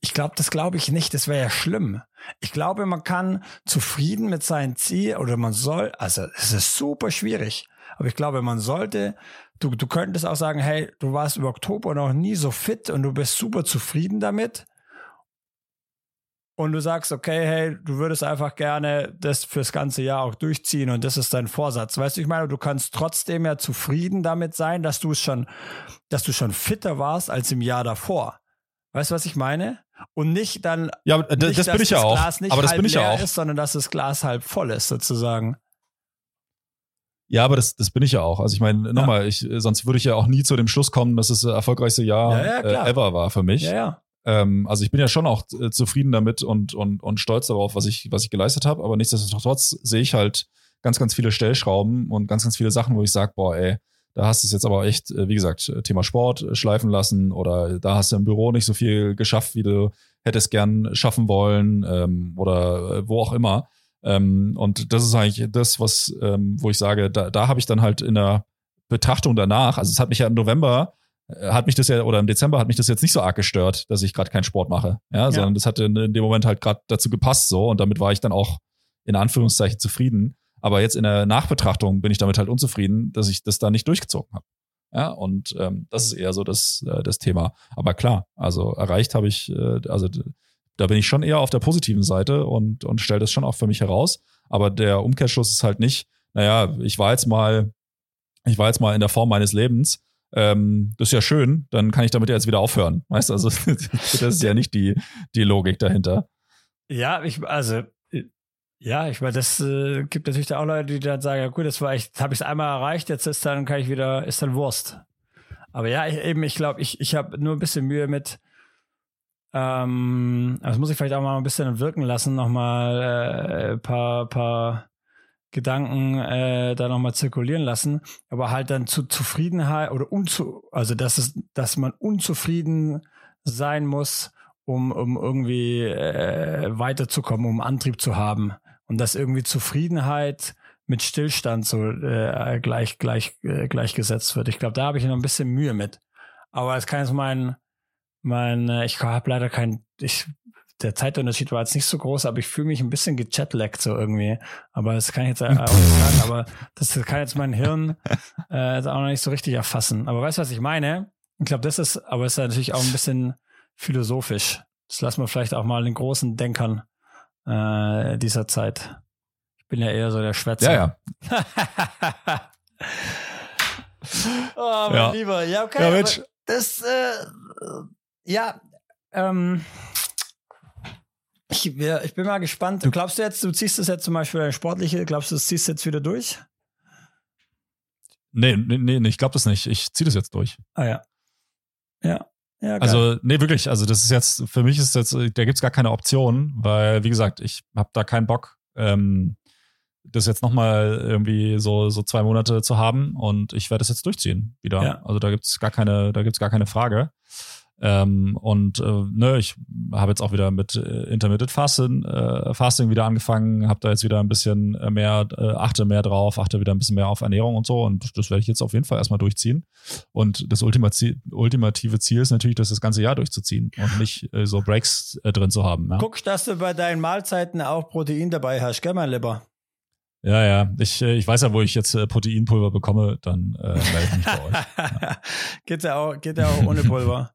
Ich glaube, das glaube ich nicht. Das wäre ja schlimm. Ich glaube, man kann zufrieden mit seinem Ziel oder man soll, also es ist super schwierig, aber ich glaube, man sollte du, du könntest auch sagen, hey, du warst im Oktober noch nie so fit und du bist super zufrieden damit. Und du sagst, okay, hey, du würdest einfach gerne das fürs ganze Jahr auch durchziehen und das ist dein Vorsatz. Weißt du, ich meine, du kannst trotzdem ja zufrieden damit sein, dass du es schon, dass du schon fitter warst als im Jahr davor. Weißt du, was ich meine? Und nicht dann. Ja, das, nicht, das bin ich ja auch. aber das bin ich ja auch. Ist, sondern dass das Glas halb voll ist, sozusagen. Ja, aber das, das bin ich ja auch. Also ich meine, nochmal, ich, sonst würde ich ja auch nie zu dem Schluss kommen, dass es das erfolgreichste Jahr ja, ja, äh, ever war für mich. Ja, ja. Ähm, also ich bin ja schon auch äh, zufrieden damit und, und, und stolz darauf, was ich, was ich geleistet habe. Aber nichtsdestotrotz sehe ich halt ganz, ganz viele Stellschrauben und ganz, ganz viele Sachen, wo ich sage, boah, ey, da hast du es jetzt aber echt, äh, wie gesagt, Thema Sport schleifen lassen oder da hast du im Büro nicht so viel geschafft, wie du hättest gern schaffen wollen ähm, oder wo auch immer. Ähm, und das ist eigentlich das, was, ähm, wo ich sage, da, da habe ich dann halt in der Betrachtung danach, also es hat mich ja im November, äh, hat mich das ja, oder im Dezember hat mich das jetzt nicht so arg gestört, dass ich gerade keinen Sport mache. Ja, ja. sondern das hatte in, in dem Moment halt gerade dazu gepasst so und damit war ich dann auch in Anführungszeichen zufrieden. Aber jetzt in der Nachbetrachtung bin ich damit halt unzufrieden, dass ich das da nicht durchgezogen habe. Ja, und ähm, das ist eher so das, äh, das Thema. Aber klar, also erreicht habe ich, äh, also da bin ich schon eher auf der positiven Seite und, und stelle das schon auch für mich heraus. Aber der Umkehrschluss ist halt nicht, naja, ich war jetzt mal, ich war jetzt mal in der Form meines Lebens. Ähm, das ist ja schön, dann kann ich damit jetzt wieder aufhören. Weißt du, also das ist ja nicht die, die Logik dahinter. Ja, ich, also, ja, ich meine, das äh, gibt natürlich auch Leute, die dann sagen, ja gut, das war echt, habe ich es einmal erreicht, jetzt ist dann, kann ich wieder, ist dann Wurst. Aber ja, ich, eben, ich glaube, ich, ich habe nur ein bisschen Mühe mit, ähm, das muss ich vielleicht auch mal ein bisschen wirken lassen, nochmal äh, ein paar, paar Gedanken äh, da nochmal zirkulieren lassen, aber halt dann zu Zufriedenheit oder unzu, also dass es, dass man unzufrieden sein muss, um, um irgendwie äh, weiterzukommen, um Antrieb zu haben. Und dass irgendwie Zufriedenheit mit Stillstand so äh, gleich, gleich, äh, gleichgesetzt wird. Ich glaube, da habe ich noch ein bisschen Mühe mit. Aber es kann jetzt mein, mein, äh, ich habe leider kein, ich, der Zeitunterschied war jetzt nicht so groß, aber ich fühle mich ein bisschen gechatlaggt so irgendwie. Aber das kann ich jetzt auch nicht sagen, aber das kann jetzt mein Hirn äh, auch noch nicht so richtig erfassen. Aber weißt du, was ich meine? Ich glaube, das ist, aber ist ja natürlich auch ein bisschen philosophisch. Das lassen wir vielleicht auch mal den großen Denkern äh, dieser Zeit. Ich bin ja eher so der Schwätzer. Ja, ja. oh, mein ja. Lieber. Ja, okay. Ja. Das, äh, ja, ähm, ich, ja, ich bin mal gespannt. Du glaubst du jetzt, du ziehst das jetzt zum Beispiel eine sportliche, glaubst du, das ziehst du jetzt wieder durch? Nee, nee, nee, ich glaube das nicht. Ich ziehe das jetzt durch. Ah ja. Ja. Ja, geil. also, nee, wirklich. Also, das ist jetzt, für mich ist jetzt, da gibt's gar keine Option, weil, wie gesagt, ich habe da keinen Bock, ähm, das jetzt nochmal irgendwie so, so zwei Monate zu haben und ich werde das jetzt durchziehen wieder. Ja. Also da gibt's gar keine, da gibt's gar keine Frage. Ähm, und äh, ne, ich habe jetzt auch wieder mit äh, Intermittent Fasting, äh, Fasting wieder angefangen, habe da jetzt wieder ein bisschen äh, mehr, äh, achte mehr drauf, achte wieder ein bisschen mehr auf Ernährung und so. Und das werde ich jetzt auf jeden Fall erstmal durchziehen. Und das ultimative Ziel ist natürlich, das das ganze Jahr durchzuziehen und nicht äh, so Breaks äh, drin zu haben. Ja? Guck, dass du bei deinen Mahlzeiten auch Protein dabei hast, gell, mein Lieber? Ja, ja. Ich, äh, ich weiß ja, wo ich jetzt Proteinpulver bekomme, dann äh, melde ich mich bei euch. Ja. geht ja auch, geht ja auch ohne Pulver.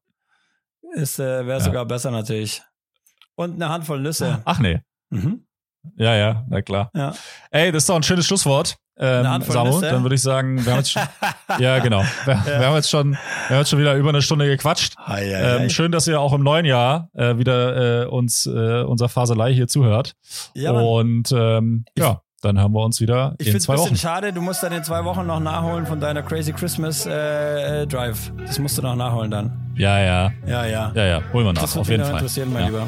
Ist, äh, wäre ja. sogar besser natürlich. Und eine Handvoll Nüsse. Ach nee. Mhm. Ja, ja, na klar. Ja. Ey, das ist doch ein schönes Schlusswort. Ähm, Samu, dann würde ich sagen, wir haben jetzt schon, ja genau, wir, ja. wir, haben jetzt schon, wir haben jetzt schon wieder über eine Stunde gequatscht. Hi, hi, ähm, schön, dass ihr auch im neuen Jahr äh, wieder äh, uns äh, unser Faselei hier zuhört. Ja, Und ähm, ja, dann hören wir uns wieder ich in zwei Wochen. Ich finde es ein bisschen schade, du musst dann in zwei Wochen noch nachholen von deiner Crazy Christmas äh, äh, Drive. Das musst du noch nachholen dann. Ja, ja. Ja, ja. Ja, ja. Holen wir nach, das auf jeden Fall. interessieren, mein ja. Lieber.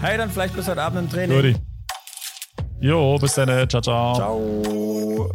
Hey, dann vielleicht bis heute Abend im Training. Guti. Jo, bis dann. Ciao, ciao. Ciao.